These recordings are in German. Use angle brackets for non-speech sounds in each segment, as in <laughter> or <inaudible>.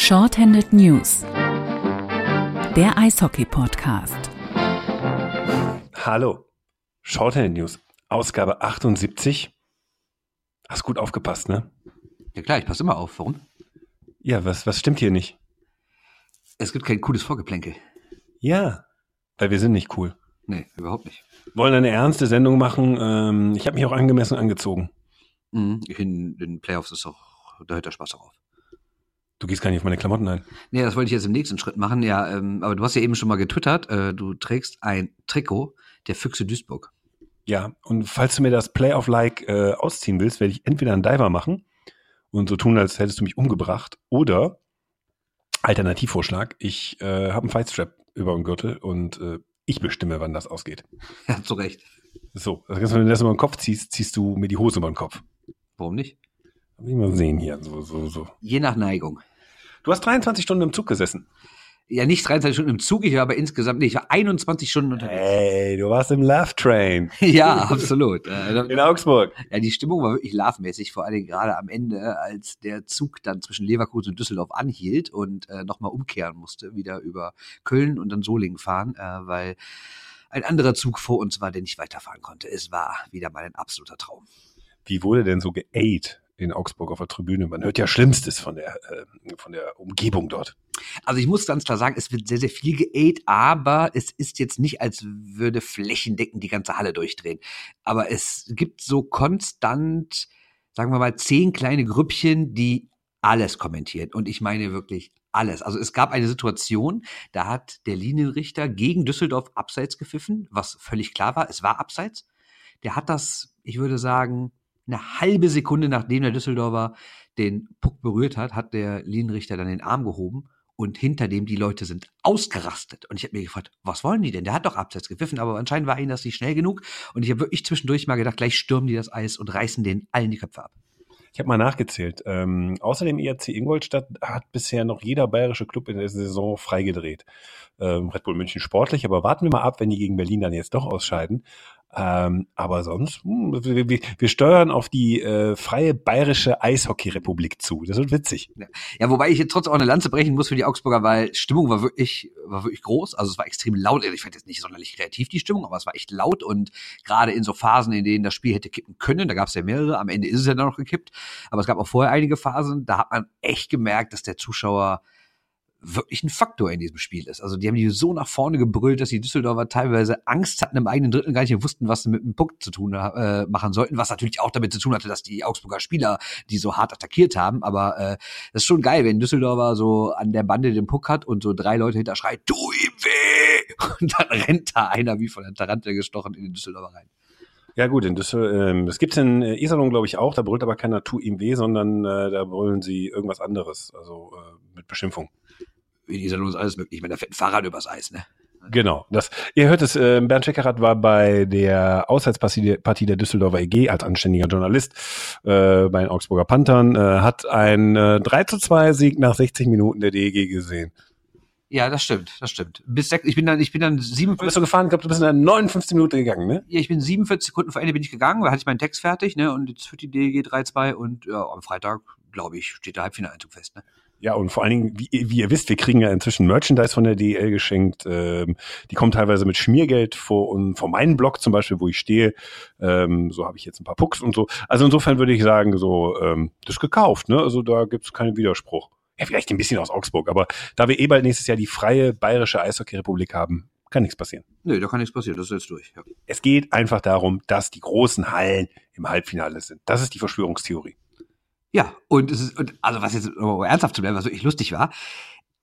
Shorthanded News, der Eishockey-Podcast. Hallo, Shorthanded News, Ausgabe 78. Hast gut aufgepasst, ne? Ja klar, ich passe immer auf. Warum? Ja, was, was stimmt hier nicht? Es gibt kein cooles Vorgeplänkel. Ja, weil wir sind nicht cool. Nee, überhaupt nicht. Wollen eine ernste Sendung machen. Ähm, ich habe mich auch angemessen angezogen. Mhm. In den Playoffs ist doch, da hört der Spaß darauf. Du gehst gar nicht auf meine Klamotten ein. Nee, das wollte ich jetzt im nächsten Schritt machen. Ja, ähm, aber du hast ja eben schon mal getwittert, äh, du trägst ein Trikot der Füchse Duisburg. Ja, und falls du mir das Playoff-like äh, ausziehen willst, werde ich entweder einen Diver machen und so tun, als hättest du mich umgebracht, oder Alternativvorschlag, ich äh, habe einen Fightstrap über dem Gürtel und äh, ich bestimme, wann das ausgeht. <laughs> Ja, zu Recht. So, also wenn du das über den Kopf ziehst, ziehst du mir die Hose über den Kopf. Warum nicht? Will ich mal sehen hier, so, so, so. Je nach Neigung. Du hast 23 Stunden im Zug gesessen. Ja, nicht 23 Stunden im Zug, ich war aber insgesamt, nee, ich war 21 Stunden unterwegs. Hey, du warst im Love Train <laughs> Ja, absolut. Äh, in Augsburg. Ja, die Stimmung war wirklich love-mäßig, vor allem gerade am Ende, als der Zug dann zwischen Leverkusen und Düsseldorf anhielt und äh, nochmal umkehren musste, wieder über Köln und dann Solingen fahren, äh, weil ein anderer Zug vor uns war, der nicht weiterfahren konnte. Es war wieder mal ein absoluter Traum. Wie wurde denn so geaidt in Augsburg auf der Tribüne? Man hört ja Schlimmstes von der, äh, von der Umgebung dort. Also ich muss ganz klar sagen, es wird sehr, sehr viel geaidt, aber es ist jetzt nicht, als würde flächendeckend die ganze Halle durchdrehen. Aber es gibt so konstant, sagen wir mal, zehn kleine Grüppchen, die alles kommentieren. Und ich meine wirklich alles. Also es gab eine Situation, da hat der Linienrichter gegen Düsseldorf abseits gepfiffen, was völlig klar war. Es war abseits. Der hat das, ich würde sagen, eine halbe Sekunde nachdem der Düsseldorfer den Puck berührt hat, hat der Linienrichter dann den Arm gehoben und hinter dem die Leute sind ausgerastet. Und ich habe mir gefragt, was wollen die denn? Der hat doch abseits gepfiffen, aber anscheinend war ihnen das nicht schnell genug. Und ich habe wirklich zwischendurch mal gedacht, gleich stürmen die das Eis und reißen denen allen die Köpfe ab. Ich habe mal nachgezählt. Ähm, außer dem IRC Ingolstadt hat bisher noch jeder bayerische Club in der Saison freigedreht. Ähm, Red Bull München sportlich, aber warten wir mal ab, wenn die gegen Berlin dann jetzt doch ausscheiden. Ähm, aber sonst, hm, wir, wir, steuern auf die äh, freie bayerische Eishockey-Republik zu. Das wird witzig. Ja. ja, wobei ich jetzt trotzdem auch eine Lanze brechen muss für die Augsburger, weil Stimmung war wirklich, war wirklich groß. Also es war extrem laut. Ich fand jetzt nicht sonderlich kreativ die Stimmung, aber es war echt laut und gerade in so Phasen, in denen das Spiel hätte kippen können, da gab es ja mehrere. Am Ende ist es ja dann noch gekippt, aber es gab auch vorher einige Phasen, da hat man echt gemerkt, dass der Zuschauer wirklich ein Faktor in diesem Spiel ist. Also die haben die so nach vorne gebrüllt, dass die Düsseldorfer teilweise Angst hatten im eigenen Drittel, gar nicht wussten, was sie mit dem Puck zu tun äh, machen sollten, was natürlich auch damit zu tun hatte, dass die Augsburger Spieler die so hart attackiert haben. Aber äh, das ist schon geil, wenn Düsseldorfer so an der Bande den Puck hat und so drei Leute hinter schreit, tu ihm weh! <laughs> Und dann rennt da einer wie von der Tarantel gestochen in den Düsseldorfer rein. Ja gut, in Düsseldorf, ähm, das gibt's in äh, Iserlohn, glaube ich, auch. Da brüllt aber keiner tu ihm weh, sondern äh, da brüllen sie irgendwas anderes, also äh, mit Beschimpfung in Iserlohn ist alles möglich. Ich meine, da fährt ein Fahrrad übers Eis, ne? Genau. Das, ihr hört es, äh, Bernd Scheckerath war bei der Auswärtspartie der Düsseldorfer EG als anständiger Journalist äh, bei den Augsburger Panthern, äh, hat ein äh, 3 zu 2 Sieg nach 60 Minuten der DEG gesehen. Ja, das stimmt, das stimmt. Bis sechs, ich bin dann, ich bin dann 47. Bist du gefahren? Ich glaube, du bist in der 59 Minute gegangen, ne? Ja, ich bin 47 Sekunden vor Ende bin ich gegangen, da hatte ich meinen Text fertig, ne? Und jetzt führt die DEG 3-2 und ja, am Freitag, glaube ich, steht der Halbfinaleinzug fest, ne? Ja, und vor allen Dingen, wie, wie ihr wisst, wir kriegen ja inzwischen Merchandise von der DEL geschenkt. Ähm, die kommen teilweise mit Schmiergeld vor und vor meinem Blog zum Beispiel, wo ich stehe. Ähm, so habe ich jetzt ein paar Pucks und so. Also insofern würde ich sagen, so, ähm, das ist gekauft, ne? Also da gibt's keinen Widerspruch. Ja, vielleicht ein bisschen aus Augsburg, aber da wir eh bald nächstes Jahr die freie bayerische Eishockey-Republik haben, kann nichts passieren. Nee, da kann nichts passieren, das ist jetzt durch. Ja. Es geht einfach darum, dass die großen Hallen im Halbfinale sind. Das ist die Verschwörungstheorie. Ja, und es ist, und also was jetzt um ernsthaft zu bleiben, was wirklich lustig war,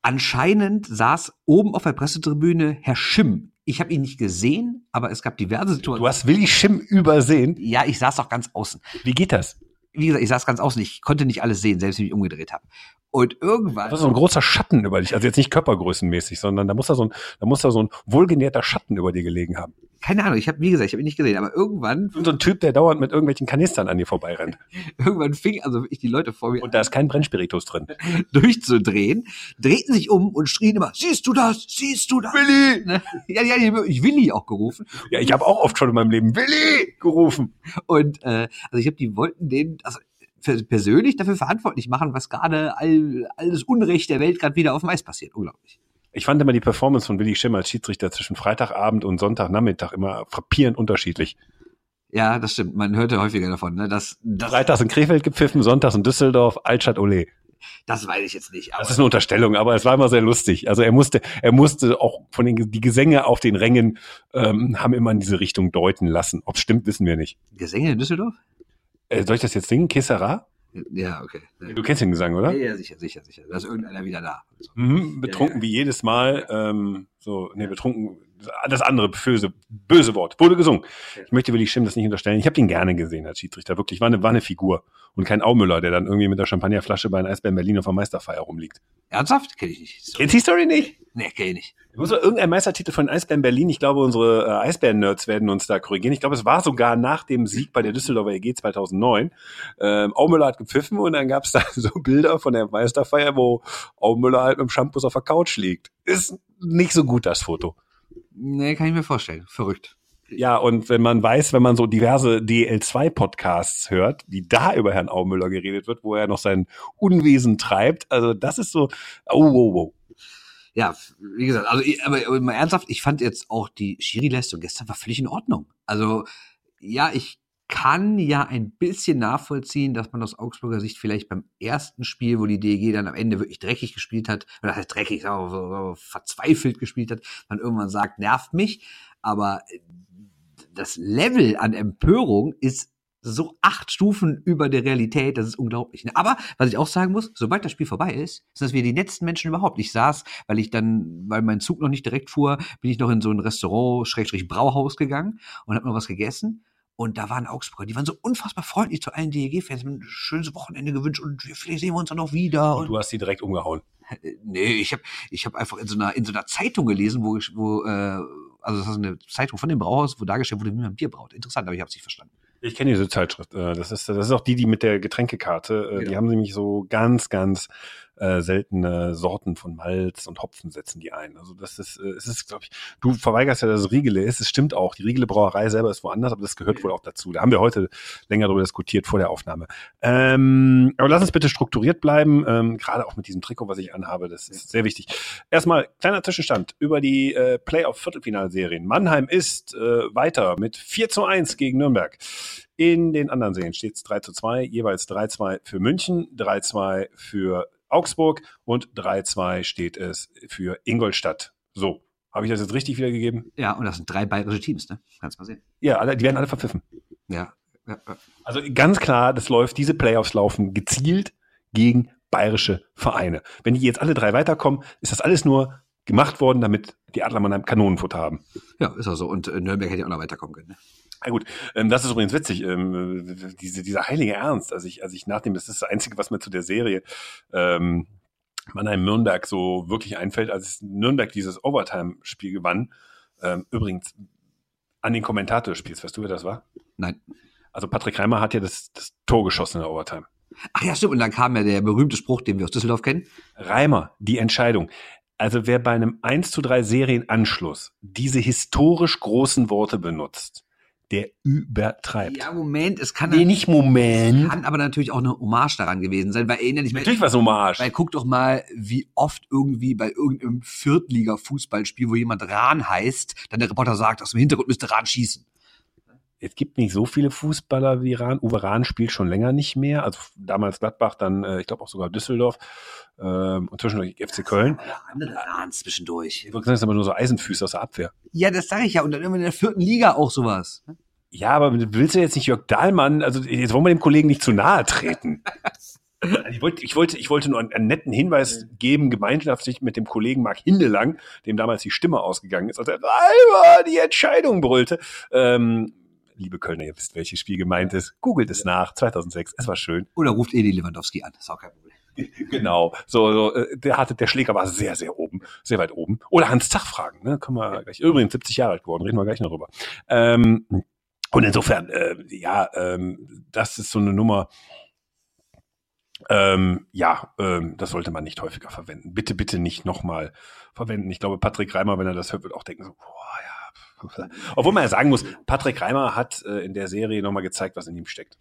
anscheinend saß oben auf der Pressetribüne Herr Schimm. Ich habe ihn nicht gesehen, aber es gab diverse Situationen. Du hast Willi Schimm übersehen? Ja, ich saß auch ganz außen. Wie geht das? Wie gesagt, ich saß ganz außen. Ich konnte nicht alles sehen, selbst wenn ich mich umgedreht habe. Und irgendwann. Das ist so ein großer Schatten über dich. Also jetzt nicht körpergrößenmäßig, sondern da muss da so ein, da muss da so ein wohlgenährter Schatten über dir gelegen haben. Keine Ahnung, ich habe, wie gesagt, ich habe ihn nicht gesehen, aber irgendwann. Und so ein Typ, der dauernd mit irgendwelchen Kanistern an dir vorbeirennt. <laughs> irgendwann fing also wirklich die Leute vor mir. Und da ist kein Brennspiritus drin. <laughs> durchzudrehen, drehten sich um und schrien immer, siehst du das? Siehst du das? Willi! <laughs> Ne? Ja, ja, ich Willi auch gerufen. Ja, ich habe auch oft schon in meinem Leben Willi gerufen. Und äh, also ich habe die wollten den, also persönlich dafür verantwortlich machen, was gerade all, alles Unrecht der Welt gerade wieder auf dem Eis passiert. Unglaublich. Ich fand immer die Performance von Willi Schimmer als Schiedsrichter zwischen Freitagabend und Sonntagnachmittag immer frappierend unterschiedlich. Ja, das stimmt. Man hörte häufiger davon. Ne? Das, das, Freitags in Krefeld gepfiffen, sonntags in Düsseldorf, Altstadt Ole. das weiß ich jetzt nicht. Das ist eine Unterstellung, aber es war immer sehr lustig. Also er musste, er musste auch von den die Gesänge auf den Rängen ähm, haben immer in diese Richtung deuten lassen. Ob stimmt, wissen wir nicht. Gesänge in Düsseldorf? Äh, soll ich das jetzt singen? Kessera? Ja, okay. Du kennst den Gesang, oder? Ja, ja, sicher, sicher, sicher. Da ist irgendeiner wieder da. So. Mhm, betrunken wie jedes Mal. Ähm, so, nee, betrunken. Das andere böse, böse Wort. Wurde gesungen. Ich möchte Willi Schimm das nicht unterstellen. Ich habe den gerne gesehen als Schiedsrichter. Wirklich, war eine, war eine Figur. Und kein Aumüller, der dann irgendwie mit der Champagnerflasche bei einem Eisbären Berlin auf der Meisterfeier rumliegt. Ernsthaft? Kenn ich nicht. So. Kennst du die Story nicht? Nee, kenn ich nicht. Muss irgendein Meistertitel von Eisbären Berlin. Ich glaube, unsere äh, Eisbären-Nerds werden uns da korrigieren. Ich glaube, es war sogar nach dem Sieg bei der Düsseldorfer EG 2009. Ähm, Aumüller hat gepfiffen und dann gab es da <laughs> so Bilder von der Meisterfeier, wo Aumüller halt mit dem Shampoo auf der Couch liegt. Ist nicht so gut, das Foto. Nee, kann ich mir vorstellen. Verrückt. Ja, und wenn man weiß, wenn man so diverse DL2-Podcasts hört, wie da über Herrn Aumüller geredet wird, wo er noch sein Unwesen treibt, also das ist so, oh, oh, oh. Ja, wie gesagt, also aber, aber mal ernsthaft, ich fand jetzt auch die Schiri-Leistung gestern war völlig in Ordnung. Also ja, ich kann ja ein bisschen nachvollziehen, dass man aus Augsburger Sicht vielleicht beim ersten Spiel, wo die DEG dann am Ende wirklich dreckig gespielt hat, oder das heißt dreckig, verzweifelt gespielt hat, man irgendwann sagt, nervt mich. Aber äh, das Level an Empörung ist so acht Stufen über der Realität, das ist unglaublich. ne? Aber was ich auch sagen muss, sobald das Spiel vorbei ist, sind das wir die letzten Menschen überhaupt. Ich saß, weil ich dann, weil mein Zug noch nicht direkt fuhr, bin ich noch in so ein Restaurant, Schrägstrich Brauhaus gegangen und habe noch was gegessen. Und da waren Augsburger, die waren so unfassbar freundlich zu allen DEG-Fans, haben ein schönes Wochenende gewünscht und vielleicht sehen wir uns dann noch wieder. Und Und du hast sie direkt umgehauen. Nee, ich habe ich hab einfach in so einer in so einer Zeitung gelesen, wo ich, wo äh, also das ist eine Zeitung von dem Brauhaus, wo dargestellt wurde, wie man Bier braut. Interessant, aber ich habe es nicht verstanden. Ich kenne diese Zeitschrift. äh, Das ist, das ist auch die, die mit der Getränkekarte. äh, Die Genau. haben nämlich so ganz, ganz äh, seltene Sorten von Malz und Hopfen setzen die ein. Also das ist, äh, es ist, glaube ich, du verweigerst ja, dass es Riegele ist. Es stimmt auch. Die Riegele Brauerei selber ist woanders, aber das gehört wohl auch dazu. Da haben wir heute länger darüber diskutiert vor der Aufnahme. Ähm, aber lass uns bitte strukturiert bleiben, ähm, gerade auch mit diesem Trikot, was ich anhabe. Das ist sehr wichtig. Erstmal kleiner Zwischenstand über die äh, Playoff-Viertelfinalserien. Mannheim ist äh, weiter mit 4 zu 1 gegen Nürnberg. In den anderen Serien steht es 3 zu 2, jeweils 3-2 für München, 3-2 für Augsburg und 3-2 steht es für Ingolstadt. So, habe ich das jetzt richtig wiedergegeben? Ja, und das sind drei bayerische Teams, ne? Kannst mal sehen. Ja, alle, die werden alle verpfiffen. Ja. ja. Also ganz klar, das läuft, diese Playoffs laufen gezielt gegen bayerische Vereine. Wenn die jetzt alle drei weiterkommen, ist das alles nur gemacht worden, damit die Adler Mannheim Kanonenfutter haben. Ja, ist auch so. Und äh, Nürnberg hätte ja auch noch weiterkommen können. Ne? Na gut, ähm, das ist übrigens witzig, ähm, äh, diese, dieser heilige Ernst, als ich, als ich nachdem, das ist das Einzige, was mir zu der Serie ähm, Mannheim-Nürnberg so wirklich einfällt, als Nürnberg dieses Overtime-Spiel gewann. Ähm, übrigens, an den Kommentator des Spiels, weißt du, wer das war? Nein. Also Patrick Reimer hat ja das, das Tor geschossen in der Overtime. Ach ja, stimmt. Und dann kam ja der berühmte Spruch, den wir aus Düsseldorf kennen. Reimer, die Entscheidung. Also wer bei einem 1 zu 3 Serienanschluss diese historisch großen Worte benutzt, der übertreibt. Ja, Moment, es kann, Nee, nicht Moment. kann aber natürlich auch eine Hommage daran gewesen sein, weil erinnere dich mal, Natürlich was Hommage. weil guck doch mal, wie oft irgendwie bei irgendeinem Viertliga-Fußballspiel, wo jemand Rahn heißt, dann der Reporter sagt, aus dem Hintergrund müsste Rahn schießen. Es gibt nicht so viele Fußballer wie Rahn. Uwe Rahn spielt schon länger nicht mehr. Also damals Gladbach, dann äh, ich glaube auch sogar Düsseldorf ähm, und zwischendurch FC Köln. Alle andere Rahn zwischendurch. Ich würde sagen, das sind aber nur so Eisenfüße aus der Abwehr. Ja, das sage ich ja. Und dann immer in der vierten Liga auch sowas. Ja, aber willst du jetzt nicht Jörg Dahlmann, also jetzt wollen wir dem Kollegen nicht zu nahe treten. <laughs> Ich wollte, ich wollte, ich wollte nur einen, einen netten Hinweis geben, gemeinschaftlich mit dem Kollegen Marc Hindelang, dem damals die Stimme ausgegangen ist, als er die Entscheidung brüllte. Ähm, liebe Kölner, ihr wisst, welches Spiel gemeint ist. Googelt es nach, 2006, es war schön. Oder ruft Edi Lewandowski an. ist auch kein Problem. <laughs> Genau, so, so äh, der hatte, der Schläger war sehr, sehr oben, sehr weit oben. Oder Hans Zach fragen, ne, können wir gleich. Übrigens 70 Jahre alt geworden, reden wir gleich noch drüber. Ähm, und insofern, äh, ja, ähm, das ist so eine Nummer. Ähm, ja, ähm, das sollte man nicht häufiger verwenden. Bitte, bitte nicht nochmal verwenden. Ich glaube, Patrick Reimer, wenn er das hört, wird auch denken so, boah, ja. Obwohl man ja sagen muss, Patrick Reimer hat äh, in der Serie nochmal gezeigt, was in ihm steckt.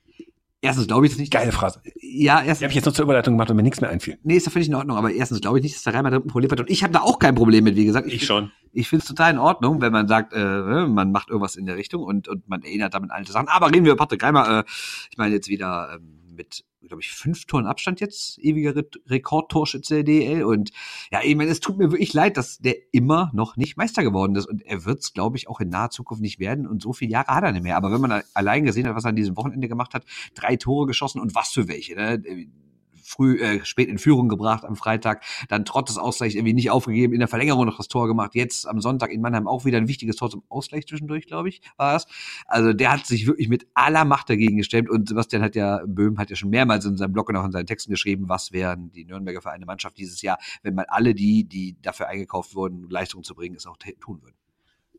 Erstens glaube ich das nicht. Geile Phrase. Ja, Die erstens. habe ich jetzt noch zur Überleitung gemacht und mir nichts mehr einfiel. Nee, ist ja völlig in Ordnung, aber erstens glaube ich nicht, dass der Real Madrid ein Problem hat. Und ich habe da auch kein Problem mit, wie gesagt. Ich schon. Ich finde es total in Ordnung, wenn man sagt, äh, man macht irgendwas in der Richtung und, und man erinnert damit an alte Sachen. Aber reden wir über Patrick Reimer. Äh, ich meine jetzt wieder ähm, mit, glaube ich, fünf Toren Abstand jetzt, ewiger Re Rekordtorschütze der DL. Und ja, ich meine, es tut mir wirklich leid, dass der immer noch nicht Meister geworden ist. Und er wird es, glaube ich, auch in naher Zukunft nicht werden. Und so viele Jahre hat er nicht mehr. Aber wenn man allein gesehen hat, was er an diesem Wochenende gemacht hat, drei Tore geschossen und was für welche, ne? Früh, äh, spät in Führung gebracht am Freitag, dann trotz des Ausgleichs irgendwie nicht aufgegeben, in der Verlängerung noch das Tor gemacht, jetzt am Sonntag in Mannheim auch wieder ein wichtiges Tor zum Ausgleich zwischendurch, glaube ich, war es. Also der hat sich wirklich mit aller Macht dagegen gestemmt und Sebastian hat ja, Böhm hat ja schon mehrmals in seinem Blog und auch in seinen Texten geschrieben, was wären die Nürnberger für eine Mannschaft dieses Jahr, wenn man alle die, die dafür eingekauft wurden, Leistung zu bringen, es auch tun würden.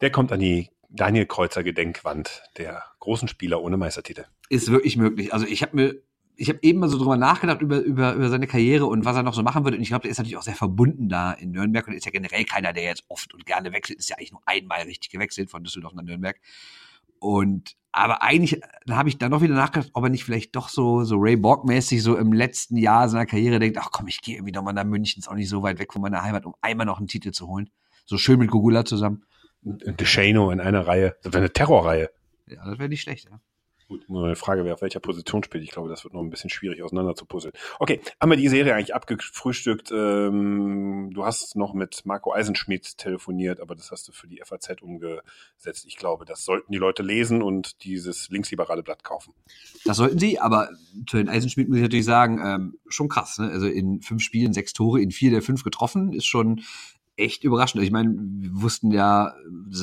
Der kommt an die Daniel Kreuzer Gedenkwand, der großen Spieler ohne Meistertitel. Ist wirklich möglich. Also ich habe mir ich habe eben mal so drüber nachgedacht über, über, über seine Karriere und was er noch so machen würde. Und ich glaube, der ist natürlich auch sehr verbunden da in Nürnberg und ist ja generell keiner, der jetzt oft und gerne wechselt. Ist ja eigentlich nur einmal richtig gewechselt von Düsseldorf nach Nürnberg. Und aber eigentlich, habe ich dann noch wieder nachgedacht, ob er nicht vielleicht doch so, so Ray Borg-mäßig so im letzten Jahr seiner Karriere denkt, ach komm, ich gehe irgendwie nochmal nach München, ist auch nicht so weit weg von meiner Heimat, um einmal noch einen Titel zu holen. So schön mit Gugula zusammen. DeShano in einer Reihe. Das wäre eine Terrorreihe. Ja, das wäre nicht schlecht, ja. Gut, nur eine Frage, wer auf welcher Position spielt. Ich glaube, das wird noch ein bisschen schwierig auseinander zu puzzeln. Okay, haben wir die Serie eigentlich abgefrühstückt. Ähm, du hast noch mit Marco Eisenschmidt telefoniert, aber das hast du für die FAZ umgesetzt. Ich glaube, das sollten die Leute lesen und dieses linksliberale Blatt kaufen. Das sollten sie, aber zu den Eisenschmidt muss ich natürlich sagen, ähm, schon krass. Ne? Also in fünf Spielen sechs Tore, in vier der fünf getroffen, ist schon echt überraschend. Ich meine, wir wussten ja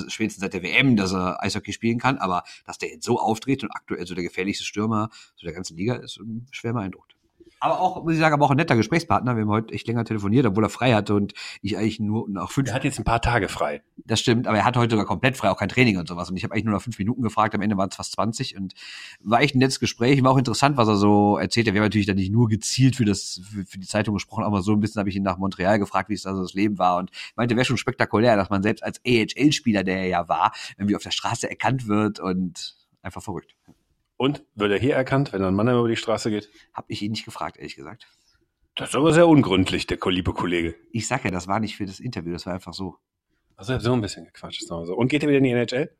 spätestens seit der WM, dass er Eishockey spielen kann, aber dass der jetzt so auftritt und aktuell so der gefährlichste Stürmer zu der ganzen Liga ist, schwer beeindruckt. Aber auch, muss ich sagen, aber auch ein netter Gesprächspartner. Wir haben heute echt länger telefoniert, obwohl er frei hatte und ich eigentlich nur nach fünf. Er hat jetzt ein paar Tage frei. Das stimmt, aber er hat heute sogar komplett frei, auch kein Training und sowas. Und ich habe eigentlich nur nach fünf Minuten gefragt, am Ende waren es fast 20 und war echt ein nettes Gespräch. War auch interessant, was er so erzählt hat. Wir haben natürlich dann nicht nur gezielt für das, für, für die Zeitung gesprochen, aber so ein bisschen habe ich ihn nach Montreal gefragt, wie es da so das Leben war und meinte, wäre schon spektakulär, dass man selbst als AHL-Spieler, der er ja war, irgendwie auf der Straße erkannt wird und einfach verrückt. Und wird er hier erkannt, wenn ein Mann über die Straße geht? Hab ich ihn nicht gefragt, ehrlich gesagt. Das ist aber sehr ungründlich, der liebe Kollege. Ich sag ja, das war nicht für das Interview, das war einfach so. Also so ein bisschen gequatscht. So. Und geht er wieder in die NHL?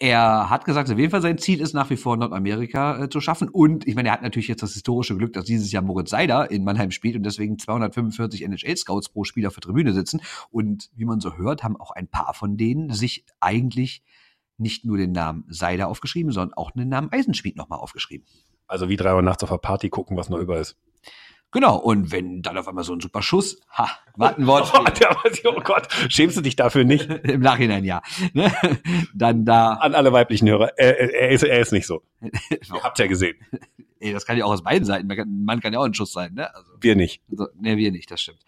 Er hat gesagt, auf jeden Fall sein Ziel ist nach wie vor Nordamerika äh, zu schaffen. Und ich meine, er hat natürlich jetzt das historische Glück, dass dieses Jahr Moritz Seider in Mannheim spielt und deswegen 245 NHL-Scouts pro Spieler für Tribüne sitzen. Und wie man so hört, haben auch ein paar von denen sich eigentlich nicht nur den Namen Seider aufgeschrieben, sondern auch den Namen Eisenschmied nochmal aufgeschrieben. Also wie drei Uhr nachts auf der Party gucken, was noch über ist. Genau, und wenn dann auf einmal so ein super Schuss, ha, Wartenwort. oh, <laughs> oh Gott, schämst du dich dafür nicht? <laughs> Im Nachhinein ja. Ne? Dann da. An alle weiblichen Hörer, er, er, ist, er ist nicht so. <laughs> Ihr habt ja gesehen. Ey, das kann ja auch aus beiden Seiten. Man kann, ein Mann kann ja auch ein Schuss sein, ne? Also, wir nicht. Also, ne, wir nicht, das stimmt.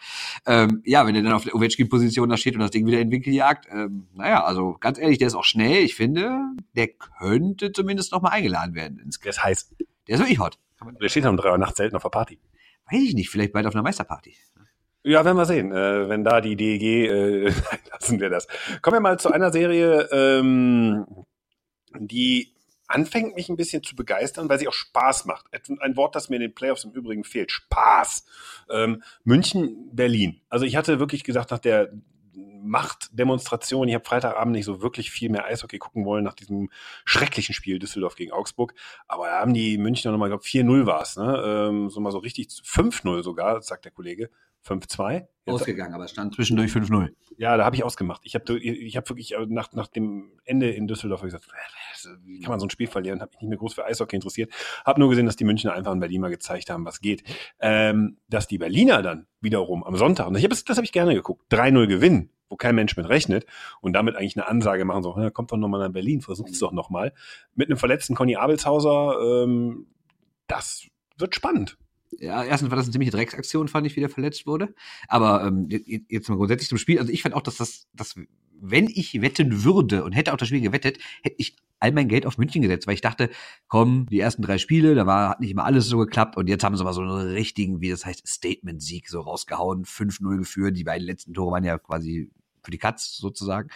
Ähm, ja, wenn er dann auf der Ovechkin-Position da steht und das Ding wieder in den Winkel jagt, ähm, naja, also ganz ehrlich, der ist auch schnell. Ich finde, der könnte zumindest noch mal eingeladen werden. Ins der ist heiß. Der ist wirklich hot. Der steht um drei Uhr nachts selten auf der Party. Weiß ich nicht, vielleicht bald auf einer Meisterparty. Ja, werden wir sehen. Äh, wenn da die DEG, äh, <laughs> lassen wir das. Kommen wir mal zu einer Serie, ähm, die anfängt mich ein bisschen zu begeistern, weil sie auch Spaß macht. Ein Wort, das mir in den Playoffs im Übrigen fehlt. Spaß. Ähm, München, Berlin. Also ich hatte wirklich gesagt, nach der Machtdemonstration, ich habe Freitagabend nicht so wirklich viel mehr Eishockey gucken wollen nach diesem schrecklichen Spiel Düsseldorf gegen Augsburg. Aber da haben die Münchner nochmal, glaube 4-0 war es, ne? Ähm, so mal so richtig 5-0 sogar, sagt der Kollege. 5-2. Ausgegangen, aber es stand zwischendurch 5-0. Ja, da habe ich ausgemacht. Ich habe ich hab wirklich nach, nach dem Ende in Düsseldorf gesagt, wie kann man so ein Spiel verlieren? Habe mich nicht mehr groß für Eishockey interessiert. Habe nur gesehen, dass die Münchner einfach in Berlin mal gezeigt haben, was geht. Ähm, dass die Berliner dann wiederum am Sonntag, und ich hab, das habe ich gerne geguckt, 3-0 gewinnen, wo kein Mensch mit rechnet und damit eigentlich eine Ansage machen, so, ja, kommt doch nochmal nach Berlin, versucht's doch nochmal. Mit einem verletzten Conny Abelshauser, ähm, das wird spannend ja, erstens war das eine ziemliche Drecksaktion, fand ich, wie der verletzt wurde. Aber ähm, jetzt mal grundsätzlich zum Spiel. Also ich fand auch, dass das, dass, wenn ich wetten würde und hätte auch das Spiel gewettet, hätte ich all mein Geld auf München gesetzt, weil ich dachte, komm, die ersten drei Spiele, da war, hat nicht immer alles so geklappt und jetzt haben sie mal so einen richtigen, wie das heißt, Statement-Sieg so rausgehauen, 5-0 geführt. Die beiden letzten Tore waren ja quasi für die Katz sozusagen.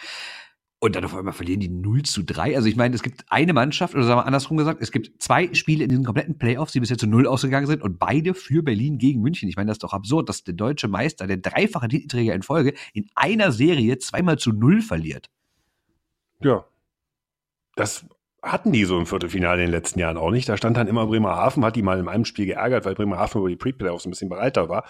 Und dann auf einmal verlieren die 0 zu 3. Also ich meine, es gibt eine Mannschaft, oder sagen wir andersrum gesagt, es gibt zwei Spiele in diesen kompletten Playoffs, die bisher zu 0 ausgegangen sind und beide für Berlin gegen München. Ich meine, das ist doch absurd, dass der deutsche Meister, der dreifache Titelträger in Folge, in einer Serie zweimal zu 0 verliert. Ja. Das hatten die so im Viertelfinale in den letzten Jahren auch nicht. Da stand dann immer Bremerhaven, hat die mal in einem Spiel geärgert, weil Bremerhaven über die Pre-Playoffs ein bisschen breiter war.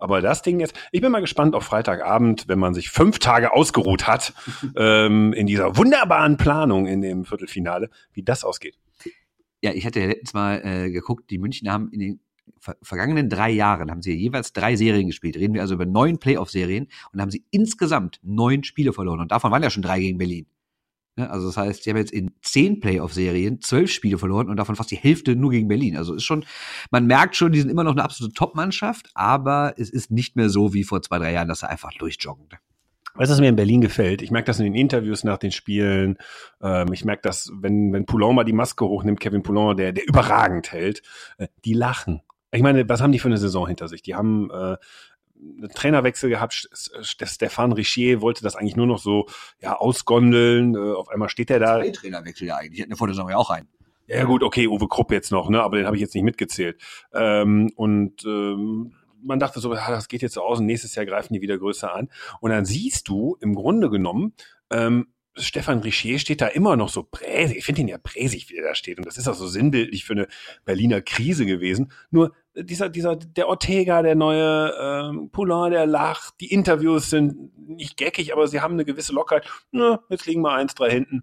Aber das Ding jetzt, ich bin mal gespannt auf Freitagabend, wenn man sich fünf Tage ausgeruht hat, <laughs> ähm, in dieser wunderbaren Planung in dem Viertelfinale, wie das ausgeht. Ja, ich hatte ja letztens mal äh, geguckt, die München haben in den ver vergangenen drei Jahren haben sie jeweils drei Serien gespielt. Reden wir also über neun Playoff-Serien und haben sie insgesamt neun Spiele verloren. Und davon waren ja schon drei gegen Berlin. Ne? Also das heißt, sie haben jetzt in zehn Playoff-Serien zwölf Spiele verloren und davon fast die Hälfte nur gegen Berlin. Also ist schon, man merkt schon, die sind immer noch eine absolute Top-Mannschaft, aber es ist nicht mehr so wie vor zwei, drei Jahren, dass sie einfach durchjoggen. Weißt du, was mir in Berlin gefällt? Ich merke das in den Interviews nach den Spielen. Ähm, ich merke das, wenn, wenn Poulon mal die Maske hochnimmt, Kevin Poulon, der, der überragend hält, äh, die lachen. Ich meine, was haben die für eine Saison hinter sich? Die haben äh, einen Trainerwechsel gehabt. Stefan Richier wollte das eigentlich nur noch so ja ausgondeln. Äh, auf einmal steht er da. Zwei Trainerwechsel ja eigentlich. Hatten wir vor der Saison ja auch einen. Ja gut, okay, Uwe Krupp jetzt noch, ne, aber den habe ich jetzt nicht mitgezählt. Ähm, und ähm, man dachte so, ja, das geht jetzt so aus und nächstes Jahr greifen die wieder größer an. Und dann siehst du im Grunde genommen, ähm, Stefan Richier steht da immer noch so präsig. Ich finde ihn ja präsig, wie er da steht. Und das ist auch so sinnbildlich für eine Berliner Krise gewesen. Nur dieser, dieser, der Ortega, der neue ähm, Poulain, der lacht. Die Interviews sind nicht geckig, aber sie haben eine gewisse Lockerheit. Na, jetzt liegen wir eins, drei hinten.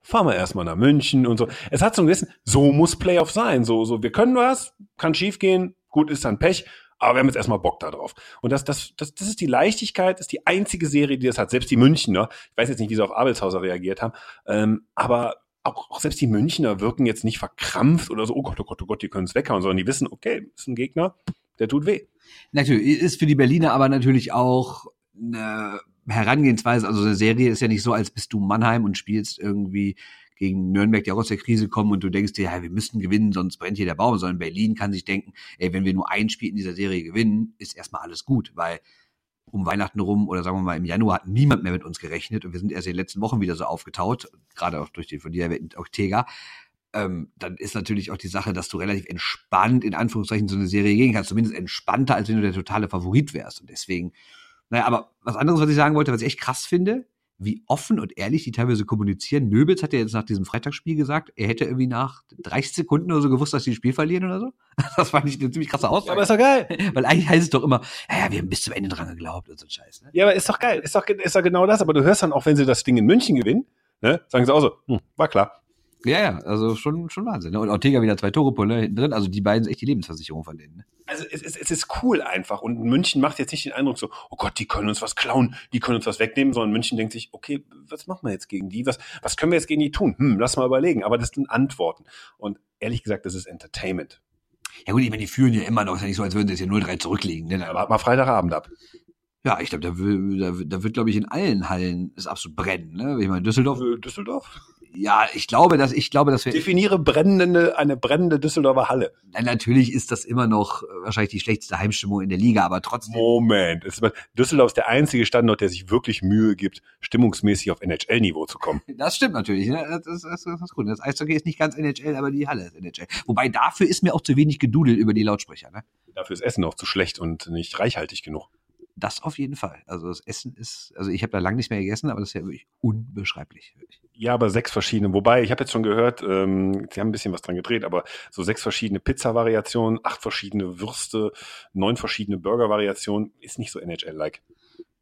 Fahren wir erstmal nach München und so. Es hat so ein gewissen, so muss Playoff sein. So, so, wir können was, kann schief gehen, gut ist dann Pech. Aber wir haben jetzt erstmal Bock da drauf. Und das, das, das, das ist die Leichtigkeit, ist die einzige Serie, die das hat. Selbst die Münchner, ich weiß jetzt nicht, wie sie auf Abelshauser reagiert haben, ähm, aber auch, auch selbst die Münchner wirken jetzt nicht verkrampft oder so, oh Gott, oh Gott, oh Gott, die können es weghauen, sondern die wissen, okay, ist ein Gegner, der tut weh. Natürlich, ist für die Berliner aber natürlich auch eine Herangehensweise, also eine Serie ist ja nicht so, als bist du Mannheim und spielst irgendwie gegen Nürnberg, die auch aus der Krise kommen und du denkst dir, ja, wir müssten gewinnen, sonst brennt hier der Baum, sondern Berlin kann sich denken, ey, wenn wir nur ein Spiel in dieser Serie gewinnen, ist erstmal alles gut, weil um Weihnachten rum oder sagen wir mal im Januar hat niemand mehr mit uns gerechnet und wir sind erst in den letzten Wochen wieder so aufgetaut, gerade auch durch den von dir erwähnten Ortega. Ähm, dann ist natürlich auch die Sache, dass du relativ entspannt in Anführungszeichen so eine Serie gehen kannst, zumindest entspannter, als wenn du der totale Favorit wärst. Und deswegen, naja, aber was anderes, was ich sagen wollte, was ich echt krass finde, wie offen und ehrlich die teilweise kommunizieren. Nöbels hat ja jetzt nach diesem Freitagsspiel gesagt, er hätte irgendwie nach 30 Sekunden oder so gewusst, dass sie das Spiel verlieren oder so. <laughs> Das fand ich eine ziemlich krasse Aussage. Ja, aber ist doch geil. <laughs> Weil eigentlich heißt es doch immer, ja, wir haben bis zum Ende dran geglaubt und so ein Scheiß. Ne? Ja, aber ist doch geil. Ist doch, ist doch genau das. Aber du hörst dann auch, wenn sie das Ding in München gewinnen, ne, sagen sie auch so, hm, war klar. Ja, ja, also schon, schon Wahnsinn. Ne? Und Ortega wieder zwei Tore ne, hinten drin. Also die beiden sind echt die Lebensversicherung von denen. Ne? Also es, es, es ist cool einfach. Und München macht jetzt nicht den Eindruck so, oh Gott, die können uns was klauen, die können uns was wegnehmen, sondern München denkt sich, okay, was machen wir jetzt gegen die? Was, was können wir jetzt gegen die tun? Hm, lass mal überlegen. Aber das sind Antworten. Und ehrlich gesagt, das ist Entertainment. Ja gut, ich meine, die führen ja immer noch. Ist ja nicht so, als würden sie jetzt hier 0-3 zurücklegen. Ne? Aber mal Freitagabend ab. Ja, ich glaube, da, da, da wird, glaube ich, in allen Hallen es absolut brennen. Ne? Ich meine, Düsseldorf. Düsseldorf? Ja, ich glaube, dass ich glaube, dass wir definiere brennende eine brennende Düsseldorfer Halle. Na, natürlich ist das immer noch äh, wahrscheinlich die schlechteste Heimstimmung in der Liga, aber trotzdem. Moment, Düsseldorf ist der einzige Standort, der sich wirklich Mühe gibt, stimmungsmäßig auf NHL-Niveau zu kommen. <laughs> Das stimmt natürlich. Ne? Das, ist, das, das ist gut. Das Eishockey ist nicht ganz NHL, aber die Halle ist NHL. Wobei dafür ist mir auch zu wenig gedudelt über die Lautsprecher. Ne? Dafür ist Essen auch zu schlecht und nicht reichhaltig genug. Das auf jeden Fall. Also das Essen ist, also ich habe da lange nicht mehr gegessen, aber das ist ja wirklich unbeschreiblich. Ja, aber sechs verschiedene. Wobei, ich habe jetzt schon gehört, ähm, sie haben ein bisschen was dran gedreht, aber so sechs verschiedene Pizza-Variationen, acht verschiedene Würste, neun verschiedene Burger-Variationen ist nicht so NHL-like.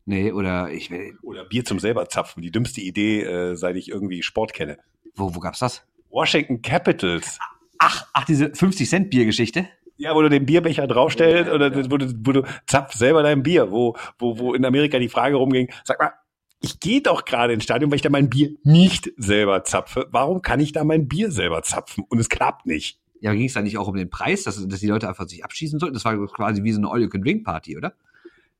Nee, oder ich will. Oder Bier zum selber zapfen. Die dümmste Idee, äh, seit ich irgendwie Sport kenne. Wo, wo gab's das? Washington Capitals. Ach, ach, diese 50 Cent Biergeschichte? Ja, wo du den Bierbecher draufstellst oder wo du, wo du zapfst selber dein Bier, wo, wo, wo in Amerika die Frage rumging, sag mal, ich gehe doch gerade ins Stadion, weil ich da mein Bier nicht selber zapfe. Warum kann ich da mein Bier selber zapfen? Und es klappt nicht. Ja, ging es da nicht auch um den Preis, dass, dass die Leute einfach sich abschießen sollten? Das war quasi wie so eine All-You-Can-Drink-Party, oder?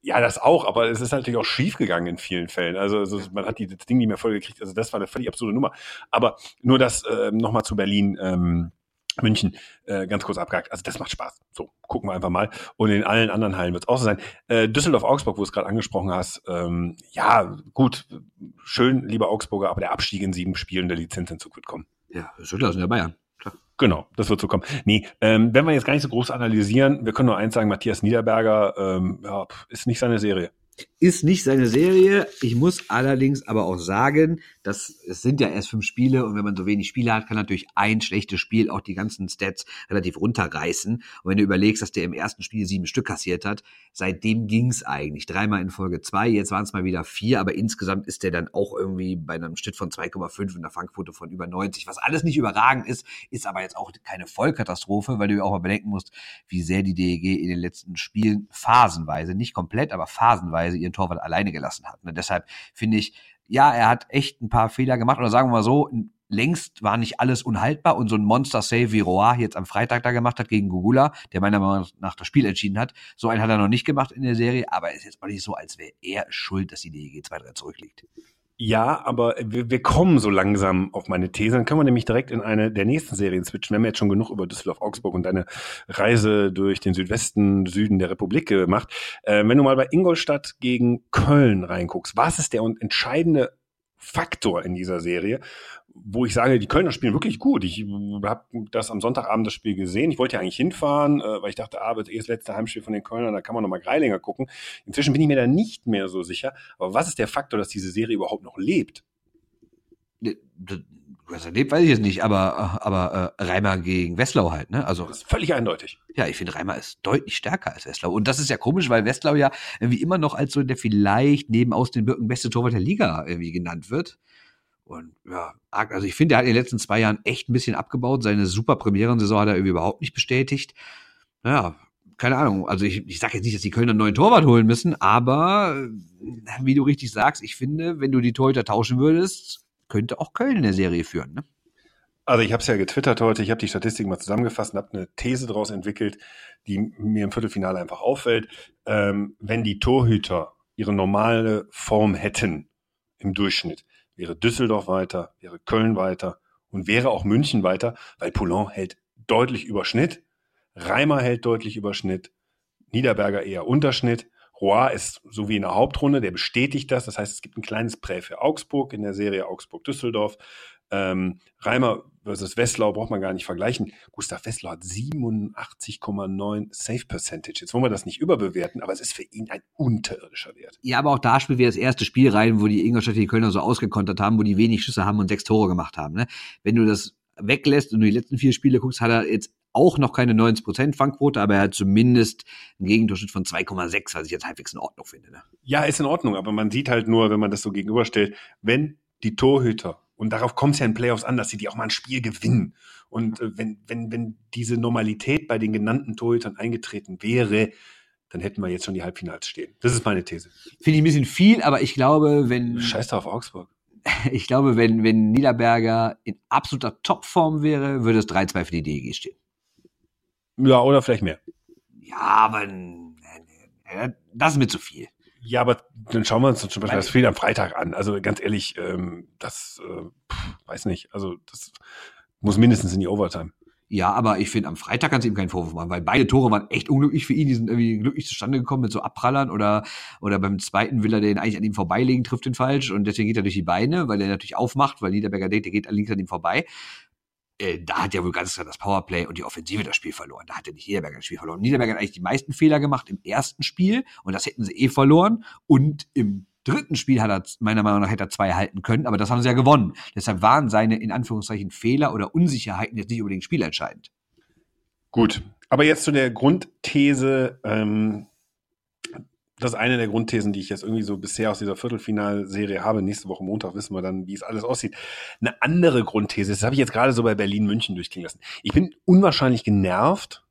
Ja, das auch, aber es ist natürlich auch schief gegangen in vielen Fällen. Also, also man hat die, das Ding nicht mehr voll gekriegt. Also das war eine völlig absurde Nummer. Aber nur das äh, nochmal zu Berlin. Ähm, München äh, ganz kurz abgehakt. Also das macht Spaß. So, gucken wir einfach mal. Und in allen anderen Hallen wird es auch so sein. Äh, Düsseldorf-Augsburg, wo du es gerade angesprochen hast, ähm, ja, gut, schön, lieber Augsburger, aber der Abstieg in sieben Spielen der Lizenzentzug wird kommen. Ja, Schüttler sind ja Bayern. Klar. Genau, das wird so kommen. Nee, ähm, wenn wir jetzt gar nicht so groß analysieren, wir können nur eins sagen, Matthias Niederberger ähm, ja, ist nicht seine Serie. Ist nicht seine Serie. Ich muss allerdings aber auch sagen, dass es sind ja erst fünf Spiele und wenn man so wenig Spiele hat, kann natürlich ein schlechtes Spiel auch die ganzen Stats relativ runterreißen. Und wenn du überlegst, dass der im ersten Spiel sieben Stück kassiert hat, seitdem ging's eigentlich. Dreimal in Folge zwei, jetzt waren es mal wieder vier, aber insgesamt ist der dann auch irgendwie bei einem Schnitt von 2,5 und einer Fangquote von über 90. Was alles nicht überragend ist, ist aber jetzt auch keine Vollkatastrophe, weil du ja auch mal bedenken musst, wie sehr die DEG in den letzten Spielen phasenweise, nicht komplett, aber phasenweise ihren Torwart alleine gelassen hat. Und deshalb finde ich, ja, er hat echt ein paar Fehler gemacht. Oder sagen wir mal so, längst war nicht alles unhaltbar und so ein Monster-Save wie Roa jetzt am Freitag da gemacht hat gegen Gugula, der meiner Meinung nach das Spiel entschieden hat. So einen hat er noch nicht gemacht in der Serie, aber es ist jetzt auch nicht so, als wäre er schuld, dass die DEG 2-3 zurückliegt. Ja, aber wir, wir kommen so langsam auf meine These. Dann können wir nämlich direkt in eine der nächsten Serien switchen. Wir haben jetzt schon genug über Düsseldorf-Augsburg und deine Reise durch den Südwesten, Süden der Republik gemacht. Äh, wenn du mal bei Ingolstadt gegen Köln reinguckst, was ist der entscheidende Faktor in dieser Serie, wo ich sage, die Kölner spielen wirklich gut. Ich habe das am Sonntagabend das Spiel gesehen. Ich wollte ja eigentlich hinfahren, äh, weil ich dachte, ah, wird eh das letzte Heimspiel von den Kölnern, da kann man nochmal Greilinger gucken. Inzwischen bin ich mir da nicht mehr so sicher. Aber was ist der Faktor, dass diese Serie überhaupt noch lebt? Was er lebt, weiß ich jetzt nicht, aber, aber äh, Reimer gegen Westlau halt, ne? Also das ist völlig eindeutig. Ja, ich finde Reimer ist deutlich stärker als Westlau. Und das ist ja komisch, weil Westlau ja irgendwie immer noch als so der vielleicht neben aus den Birken beste Torwart der Liga irgendwie genannt wird. Und ja, also ich finde, er hat in den letzten zwei Jahren echt ein bisschen abgebaut. Seine super Premierensaison hat er irgendwie überhaupt nicht bestätigt. Naja, keine Ahnung. Also ich, ich sage jetzt nicht, dass die Kölner einen neuen Torwart holen müssen, aber wie du richtig sagst, ich finde, wenn du die Torhüter tauschen würdest, könnte auch Köln in der Serie führen. Ne? Also ich habe es ja getwittert heute, ich habe die Statistik mal zusammengefasst und habe eine These daraus entwickelt, die mir im Viertelfinale einfach auffällt. Ähm, wenn die Torhüter ihre normale Form hätten im Durchschnitt, wäre Düsseldorf weiter, wäre Köln weiter und wäre auch München weiter, weil Poulain hält deutlich über Schnitt, Reimer hält deutlich über Schnitt, Niederberger eher Unterschnitt. Roy ist so wie in der Hauptrunde, der bestätigt das. Das heißt, es gibt ein kleines Prä für Augsburg in der Serie Augsburg-Düsseldorf. Ähm, Reimer versus Westlau braucht man gar nicht vergleichen. Gustav Westlau hat 87,9 Safe Percentage. Jetzt wollen wir das nicht überbewerten, aber es ist für ihn ein unterirdischer Wert. Ja, aber auch da spielen wir das erste Spiel rein, wo die Ingolstadt die Kölner so ausgekontert haben, wo die wenig Schüsse haben und sechs Tore gemacht haben. Ne? Wenn du das weglässt und du die letzten vier Spiele guckst, hat er jetzt auch noch keine 90% Fangquote, aber er hat zumindest einen Gegendurchschnitt von 2,6, was ich jetzt halbwegs in Ordnung finde. Ne? Ja, ist in Ordnung, aber man sieht halt nur, wenn man das so gegenüberstellt, wenn die Torhüter und darauf kommt es ja in Playoffs an, dass sie die auch mal ein Spiel gewinnen. Und äh, wenn, wenn, wenn diese Normalität bei den genannten Torhütern eingetreten wäre, dann hätten wir jetzt schon die Halbfinals stehen. Das ist meine These. Finde ich ein bisschen viel, aber ich glaube, wenn. Scheiß auf Augsburg. <laughs> Ich glaube, wenn, wenn Niederberger in absoluter Topform wäre, würde es 3-2 für die DEG stehen. Ja, oder vielleicht mehr. Ja, aber das ist mir zu viel. Ja, aber dann schauen wir uns zum Beispiel das Spiel am Freitag an. Also ganz ehrlich, ähm, das äh, pff, weiß nicht. Also das muss mindestens in die Overtime. Ja, aber ich finde, am Freitag kannst du ihm keinen Vorwurf machen, weil beide Tore waren echt unglücklich für ihn. Die sind irgendwie glücklich zustande gekommen mit so Abprallern oder, oder beim zweiten will er den eigentlich an ihm vorbeilegen, trifft den falsch und deswegen geht er durch die Beine, weil er natürlich aufmacht, weil Niederberger denkt, der geht links an ihm vorbei äh, da hat ja wohl ganz klar das Powerplay und die Offensive das Spiel verloren. Da hat ja nicht Niederberger das Spiel verloren. Niederberger hat eigentlich die meisten Fehler gemacht im ersten Spiel und das hätten sie eh verloren. Und im dritten Spiel hat er, meiner Meinung nach, hätte er zwei halten können, aber das haben sie ja gewonnen. Deshalb waren seine, in Anführungszeichen, Fehler oder Unsicherheiten jetzt nicht unbedingt spielentscheidend. Gut, aber jetzt zu der Grundthese, ähm, das ist eine der Grundthesen, die ich jetzt irgendwie so bisher aus dieser Viertelfinalserie habe. Nächste Woche Montag wissen wir dann, wie es alles aussieht. Eine andere Grundthese, das habe ich jetzt gerade so bei Berlin-München durchklingen lassen. Ich bin unwahrscheinlich genervt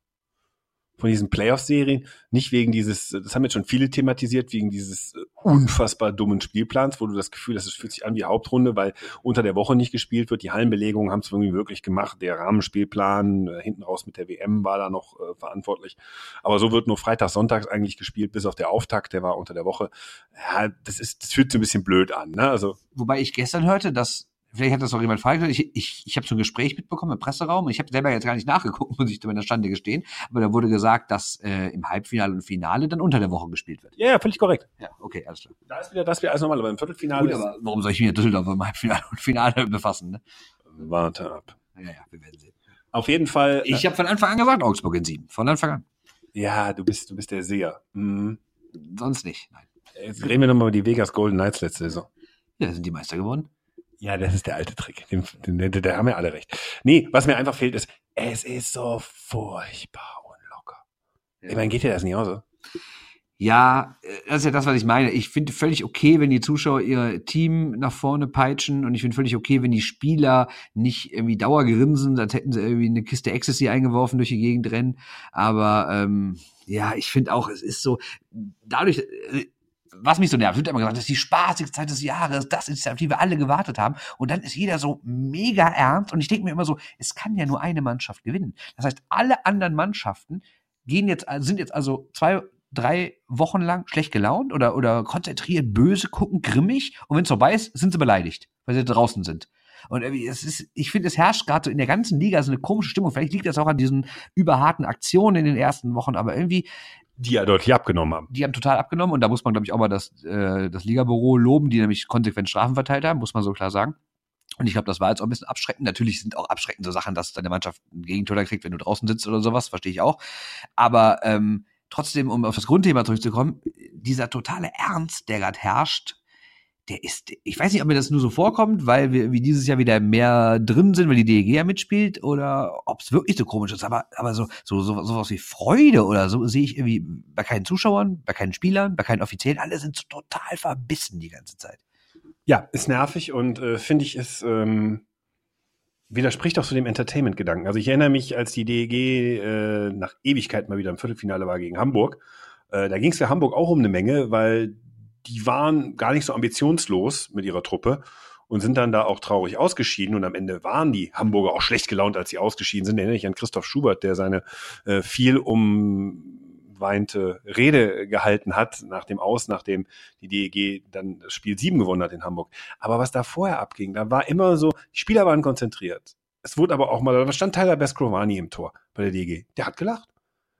von diesen Playoff-Serien. Nicht wegen dieses, das haben jetzt schon viele thematisiert, wegen dieses unfassbar dummen Spielplans, wo du das Gefühl hast, es fühlt sich an wie Hauptrunde, weil unter der Woche nicht gespielt wird. Die Hallenbelegungen haben es irgendwie wirklich gemacht. Der Rahmenspielplan äh, hinten raus mit der WM war da noch äh, verantwortlich. Aber so wird nur Freitag, Sonntags eigentlich gespielt, bis auf der Auftakt, der war unter der Woche. Ja, das ist, das fühlt sich ein bisschen blöd an. Ne? Also Wobei ich gestern hörte, dass vielleicht hat das auch jemand falsch gesagt. Ich, ich, ich habe so ein Gespräch mitbekommen im Presseraum. Ich habe selber jetzt gar nicht nachgeguckt, <laughs> muss ich in der Stande gestehen. Aber da wurde gesagt, dass äh, im Halbfinale und Finale dann unter der Woche gespielt wird. Ja, ja, völlig korrekt. Ja, okay, alles klar. Da ist wieder das wie alles normal, aber im Viertelfinale Gut, aber warum soll ich mich mit Düsseldorf im Halbfinale und Finale <laughs> befassen? Ne? warte ab. Ja, ja, wir werden sehen. Auf jeden Fall. Ich habe von Anfang an gesagt, Augsburg in sieben. Von Anfang an. ja, du bist, du bist der Seher. Mhm. Sonst nicht. Nein. Jetzt reden wir nochmal über die Vegas Golden Knights letzte Saison. Ja, sind die Meister geworden. Ja, das ist der alte Trick. Den, den, den, da haben ja alle recht. Nee, was mir einfach fehlt, ist, es ist so furchtbar unlocker. Ich meine, geht dir das nicht aus? so? Ja, äh, das ist ja das, was ich meine. Ich finde völlig okay, wenn die Zuschauer ihr Team nach vorne peitschen und ich finde völlig okay, wenn die Spieler nicht irgendwie dauergrinsen, als hätten sie irgendwie eine Kiste Ecstasy eingeworfen durch die Gegend rennen. Aber ähm, ja, ich finde auch, es ist so, dadurch, äh, was mich so nervt, wird immer gesagt, das ist die spaßigste Zeit des Jahres, das ist, auf die wir alle gewartet haben. Und dann ist jeder so mega ernst und ich denke mir immer so, es kann ja nur eine Mannschaft gewinnen. Das heißt, alle anderen Mannschaften gehen jetzt, sind jetzt also zwei, drei Wochen lang schlecht gelaunt oder, oder konzentriert, böse, gucken, grimmig und wenn es vorbei ist, sind sie beleidigt, weil sie draußen sind. Und es ist, ich finde, es herrscht gerade so in der ganzen Liga so eine komische Stimmung. Vielleicht liegt das auch an diesen überharten Aktionen in den ersten Wochen, aber irgendwie, Die ja deutlich abgenommen haben. die haben total abgenommen und da muss man, glaube ich, auch mal das, äh, das Ligabüro loben, die nämlich konsequent Strafen verteilt haben, muss man so klar sagen. Und ich glaube, das war jetzt auch ein bisschen abschreckend. Natürlich sind auch abschreckend so Sachen, dass deine Mannschaft ein Gegentor kriegt, wenn du draußen sitzt oder sowas, verstehe ich auch. Aber ähm, trotzdem, um auf das Grundthema zurückzukommen, dieser totale Ernst, der gerade herrscht, der ist, ich weiß nicht, ob mir das nur so vorkommt, weil wir wie dieses Jahr wieder mehr drin sind, weil die DEG ja mitspielt, oder ob es wirklich so komisch ist. Aber, aber so, so, so sowas wie Freude oder so sehe ich irgendwie bei keinen Zuschauern, bei keinen Spielern, bei keinen Offiziellen. Alle sind so total verbissen die ganze Zeit. Ja, ist nervig und äh, finde ich es ähm, widerspricht auch zu dem Entertainment-Gedanken. Also ich erinnere mich, als die DEG äh, nach Ewigkeit mal wieder im Viertelfinale war gegen Hamburg. Äh, da ging es für Hamburg auch um eine Menge, weil die waren gar nicht so ambitionslos mit ihrer Truppe und sind dann da auch traurig ausgeschieden. Und am Ende waren die Hamburger auch schlecht gelaunt, als sie ausgeschieden sind. Erinnere ich an Christoph Schubert, der seine äh, viel umweinte Rede gehalten hat nach dem Aus, nachdem die DEG dann das Spiel 7 gewonnen hat in Hamburg. Aber was da vorher abging, da war immer so, die Spieler waren konzentriert. Es wurde aber auch mal, da stand Tyler Bescrovani im Tor bei der DEG. Der hat gelacht.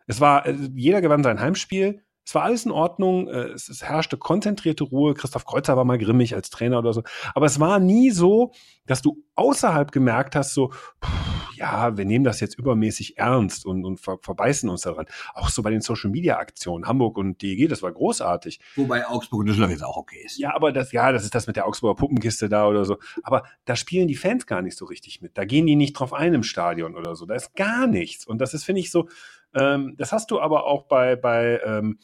Es war, äh, jeder gewann sein Heimspiel. Es war alles in Ordnung. äh, Es, es herrschte konzentrierte Ruhe. Christoph Kreuzer war mal grimmig als Trainer oder so. Aber es war nie so, dass du außerhalb gemerkt hast, so, puh, ja, wir nehmen das jetzt übermäßig ernst und, und ver verbeißen uns daran. Auch so bei den Social Media Aktionen. Hamburg und DEG, das war großartig. Wobei Augsburg und Düsseldorf jetzt auch okay ist. Ja, aber das, ja, das ist das mit der Augsburger Puppenkiste da oder so. Aber da spielen die Fans gar nicht so richtig mit. Da gehen die nicht drauf ein im Stadion oder so. Da ist gar nichts. Und das ist, finde ich, so, ähm, das hast du aber auch bei, bei ähm,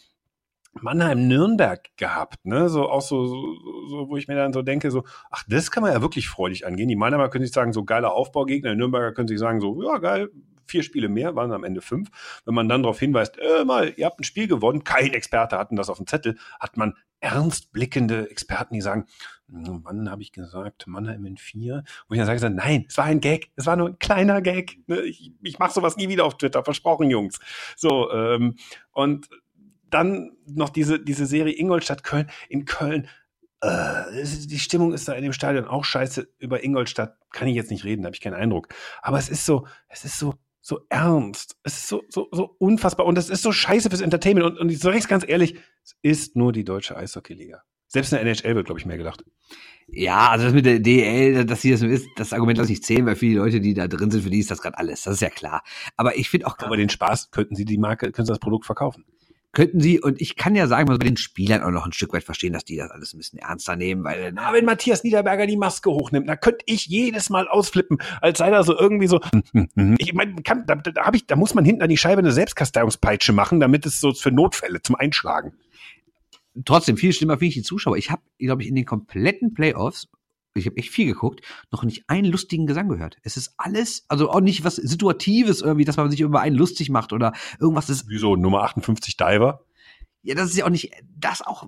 Mannheim-Nürnberg gehabt, ne? So auch so, so, so, wo ich mir dann so denke, so, ach, das kann man ja wirklich freudig angehen. Die Mannheimer können sich sagen, so geiler Aufbaugegner, die Nürnberger können sich sagen, so, ja, geil, vier Spiele mehr, waren am Ende fünf. Wenn man dann darauf hinweist, äh, mal, ihr habt ein Spiel gewonnen, kein Experte hatten das auf dem Zettel, hat man ernst blickende Experten, die sagen, "Hm, wann habe ich gesagt, Mannheim in vier? Wo ich dann sage, nein, es war ein Gag, es war nur ein kleiner Gag. ne? Ich, ich mache sowas nie wieder auf Twitter, versprochen, Jungs. So, ähm, und dann noch diese, diese Serie Ingolstadt-Köln. In Köln, äh, die Stimmung ist da in dem Stadion auch scheiße. Über Ingolstadt kann ich jetzt nicht reden, da habe ich keinen Eindruck. Aber es ist so, es ist so, so ernst. Es ist so, so, so unfassbar. Und es ist so scheiße fürs Entertainment. Und, und ich sage es ganz ehrlich, es ist nur die deutsche Eishockey-Liga. Selbst in der NHL wird, glaube ich, mehr gelacht. Ja, also das mit der DL, dass sie das so ist, das Argument lasse ich zählen, weil viele Leute, die da drin sind, für die ist das gerade alles. Das ist ja klar. Aber ich finde auch, Aber den Spaß könnten sie die Marke, können sie das Produkt verkaufen. Könnten sie, und ich kann ja sagen, mal bei den Spielern auch noch ein Stück weit verstehen, dass die das alles ein bisschen ernster nehmen, weil, Na, wenn Matthias Niederberger die Maske hochnimmt, dann könnte ich jedes Mal ausflippen, als sei da so irgendwie so. Ich meine, da, da, hab ich, da muss man hinten an die Scheibe eine Selbstkasteiungspeitsche machen, damit es so für Notfälle zum Einschlagen. trotzdem viel schlimmer finde ich die Zuschauer. Ich habe, glaube ich, in den kompletten Playoffs, ich habe echt viel geguckt, noch nicht einen lustigen Gesang gehört. Es ist alles, also auch nicht was Situatives irgendwie, dass man sich über einen lustig macht oder irgendwas ist. Wieso Nummer 58 Diver? Ja, das ist ja auch nicht, das auch,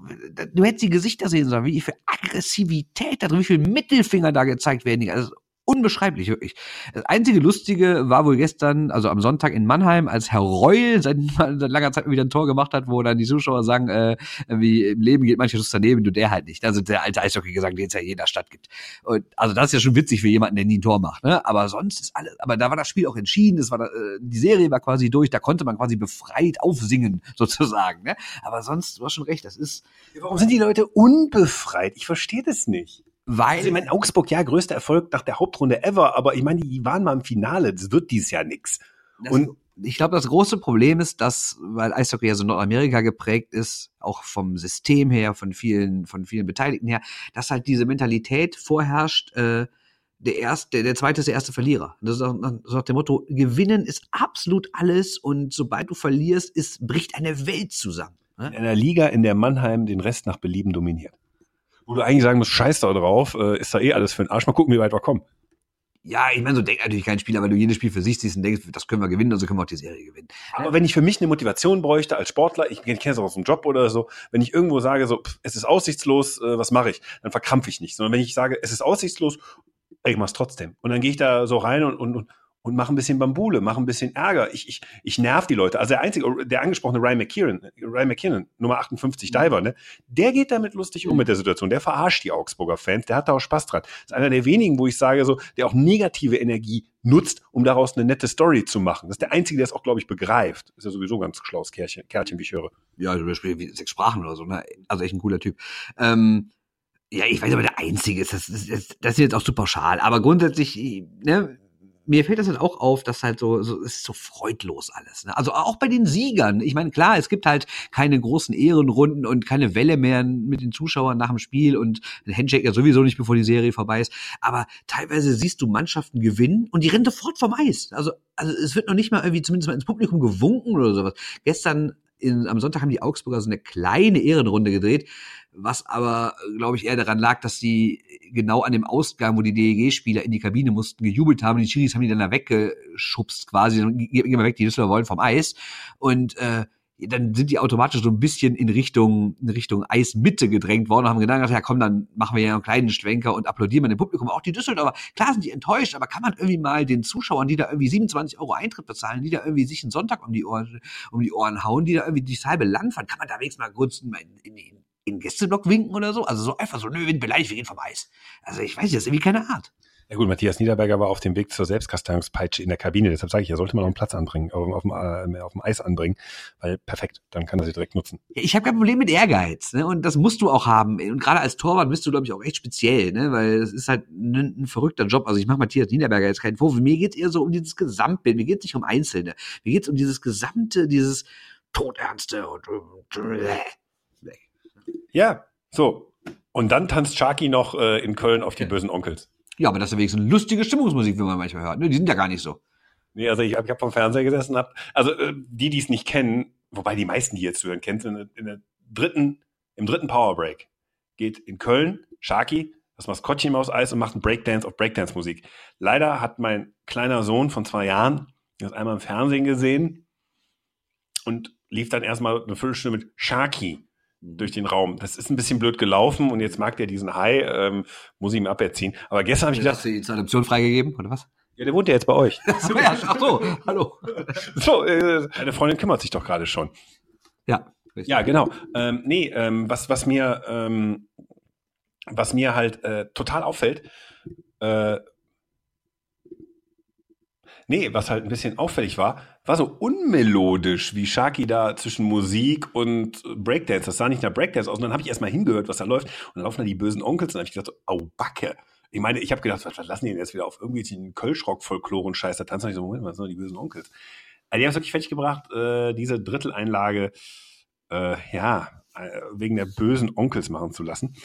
du hättest die Gesichter sehen sollen, wie viel Aggressivität da drin, wie viel Mittelfinger da gezeigt werden. Also unbeschreiblich, wirklich. Das einzige Lustige war wohl gestern, also am Sonntag in Mannheim, als Herr Reul seit, <laughs> seit langer Zeit wieder ein Tor gemacht hat, wo dann die Zuschauer sagen, äh, wie im Leben geht manches daneben, du der halt nicht. Also der alte Eishockey-Gesang, den es ja in jeder Stadt gibt. Und also das ist ja schon witzig für jemanden, der nie ein Tor macht. Ne? Aber sonst ist alles, aber da war das Spiel auch entschieden, es war da, äh, die Serie war quasi durch, da konnte man quasi befreit aufsingen, <laughs> sozusagen. Ne? Aber sonst, du hast schon recht, das ist. Warum sind die Leute unbefreit? Ich verstehe das nicht. Weil, Also ich meine, Augsburg, ja, größter Erfolg nach der Hauptrunde ever, aber ich meine, die waren mal im Finale, das wird dies Jahr nix. Das, Und- ich glaube, das große Problem ist, dass, weil Eishockey ja so Nordamerika geprägt ist, auch vom System her, von vielen, von vielen Beteiligten her, dass halt diese Mentalität vorherrscht, äh, der erste, der, zweite ist der erste Verlierer. Das ist auch, auch der Motto, gewinnen ist absolut alles und sobald du verlierst, ist, bricht eine Welt zusammen. In Ne? einer Liga, in der Mannheim den Rest nach Belieben dominiert. Wo du eigentlich sagen musst, scheiß da drauf, äh, ist da eh alles für den Arsch. Mal gucken, wie weit wir kommen. Ja, ich meine, so denkt natürlich kein Spieler, weil du jedes Spiel für sich siehst und denkst, das können wir gewinnen, also können wir auch die Serie gewinnen. Aber wenn ich für mich eine Motivation bräuchte als Sportler, ich kenne es auch aus dem Job oder so, wenn ich irgendwo sage, so, pff, es ist aussichtslos, äh, was mache ich? Dann verkrampfe ich nicht. Sondern wenn ich sage, es ist aussichtslos, ich mach's trotzdem. Und dann gehe ich da so rein und, und, und, und mache ein bisschen Bambule, mache ein bisschen Ärger. Ich, ich, ich nerv die Leute. Also der einzige, der angesprochene Ryan McKinnon, Ryan McKinnon, Nummer 58 Diver, ne, der geht damit lustig um mit der Situation. Der verarscht die Augsburger Fans, der hat da auch Spaß dran. Das ist einer der wenigen, wo ich sage, so, der auch negative Energie nutzt, um daraus eine nette Story zu machen. Das ist der Einzige, der es auch, glaube ich, begreift. Ist ja sowieso ein ganz schlaues Kärtchen, Kärtchen wie ich höre. Ja, also spricht wie sechs Sprachen oder so, ne? Also echt ein cooler Typ. Ähm, ja, ich weiß aber, der Einzige ist, das, das, das, das ist jetzt auch zu pauschal. Aber grundsätzlich, ne, mir fällt das halt auch auf, dass halt so, so es ist so freudlos alles. Ne? Also auch bei den Siegern. Ich meine, klar, es gibt halt keine großen Ehrenrunden und keine Welle mehr mit den Zuschauern nach dem Spiel und ein Handshake ja sowieso nicht, bevor die Serie vorbei ist. Aber teilweise siehst du Mannschaften gewinnen und die rennen sofort vom Eis. Also, also es wird noch nicht mal irgendwie zumindest mal ins Publikum gewunken oder sowas. Gestern in, am Sonntag haben die Augsburger so eine kleine Ehrenrunde gedreht, was aber, glaube ich, eher daran lag, dass sie genau an dem Ausgang, wo die DEG-Spieler in die Kabine mussten, gejubelt haben. Die Chiris haben die dann da weggeschubst quasi. Geh, geh mal weg, die Düsseldorfer wollen vom Eis. Und äh, dann sind die automatisch so ein bisschen in Richtung, in Richtung Eismitte gedrängt worden und haben gedacht, ja komm, dann machen wir ja einen kleinen Schwenker und applaudieren wir dem Publikum. Auch die Düsseldorfer, klar sind die enttäuscht, aber kann man irgendwie mal den Zuschauern, die da irgendwie 27 Euro Eintritt bezahlen, die da irgendwie sich einen Sonntag um die Ohren, um die Ohren hauen, die da irgendwie durchs halbe Land fahren, kann man da wenigstens mal kurz in, in, in, in den Gästeblock winken oder so? Also so einfach so, nö, wir beleidigt, wir gehen vom Eis. Also ich weiß nicht, das ist irgendwie keine Art. Ja gut, Matthias Niederberger war auf dem Weg zur Selbstkasteiungspeitsche in der Kabine. Deshalb sage ich, er sollte mal noch einen Platz anbringen, auf, auf, dem, äh, auf dem Eis anbringen, weil perfekt, dann kann er sie direkt nutzen. Ich habe kein Problem mit Ehrgeiz, ne? Und das musst du auch haben. Und gerade als Torwart bist du, glaube ich, auch echt speziell, ne? Weil es ist halt ein, ein verrückter Job. Also ich mache Matthias Niederberger jetzt keinen Vorwurf. Mir geht's eher so um dieses Gesamtbild. Mir geht's nicht um Einzelne. Mir geht's um dieses gesamte, dieses Todernste und Ja, so. Und dann tanzt Sharky noch äh, in Köln auf die bösen Onkels. Ja, aber das ist wenigstens lustige Stimmungsmusik, wie man manchmal hört. Ne? Die sind ja gar nicht so. Nee, also ich habe ich hab vom Fernseher gesessen, hab, also äh, die, die es nicht kennen, wobei die meisten, die jetzt zuhören, kennen in, der- in der dritten, im dritten Powerbreak geht in Köln Sharky das Maskottchen im Eis und macht einen Breakdance auf Breakdance-Musik. Leider hat mein kleiner Sohn von zwei Jahren das einmal im Fernsehen gesehen und lief dann erstmal eine Viertelstunde mit Sharky durch den Raum. Das ist ein bisschen blöd gelaufen und jetzt mag der diesen Hai, ähm, muss ich ihm aberziehen. Aber gestern habe ich Hast gedacht, du die zur Adoption freigegeben, oder was? ja, der wohnt ja jetzt bei euch. <laughs> Ach so, ja, ach so, hallo. <laughs> So, äh, deine Freundin kümmert sich doch gerade schon. Ja. richtig. Ja, genau. Ähm, nee, ähm, was, was mir, ähm, was mir halt äh, total auffällt, äh, nee, was halt ein bisschen auffällig war, war so unmelodisch, wie Sharky da zwischen Musik und Breakdance, das sah nicht nach Breakdance aus. Und dann habe ich erstmal hingehört, was da läuft. Und dann laufen da die bösen Onkels und dann habe ich gedacht, so, au Backe. Ich meine, ich habe gedacht, was, was lassen die denn jetzt wieder auf irgendwie den Kölschrock-Folklore und Scheiß, da tanzen ich so, Moment, was sind denn die bösen Onkels? Also die haben es wirklich fertig gebracht, äh, diese Dritteleinlage, äh, ja, äh, wegen der bösen Onkels machen zu lassen.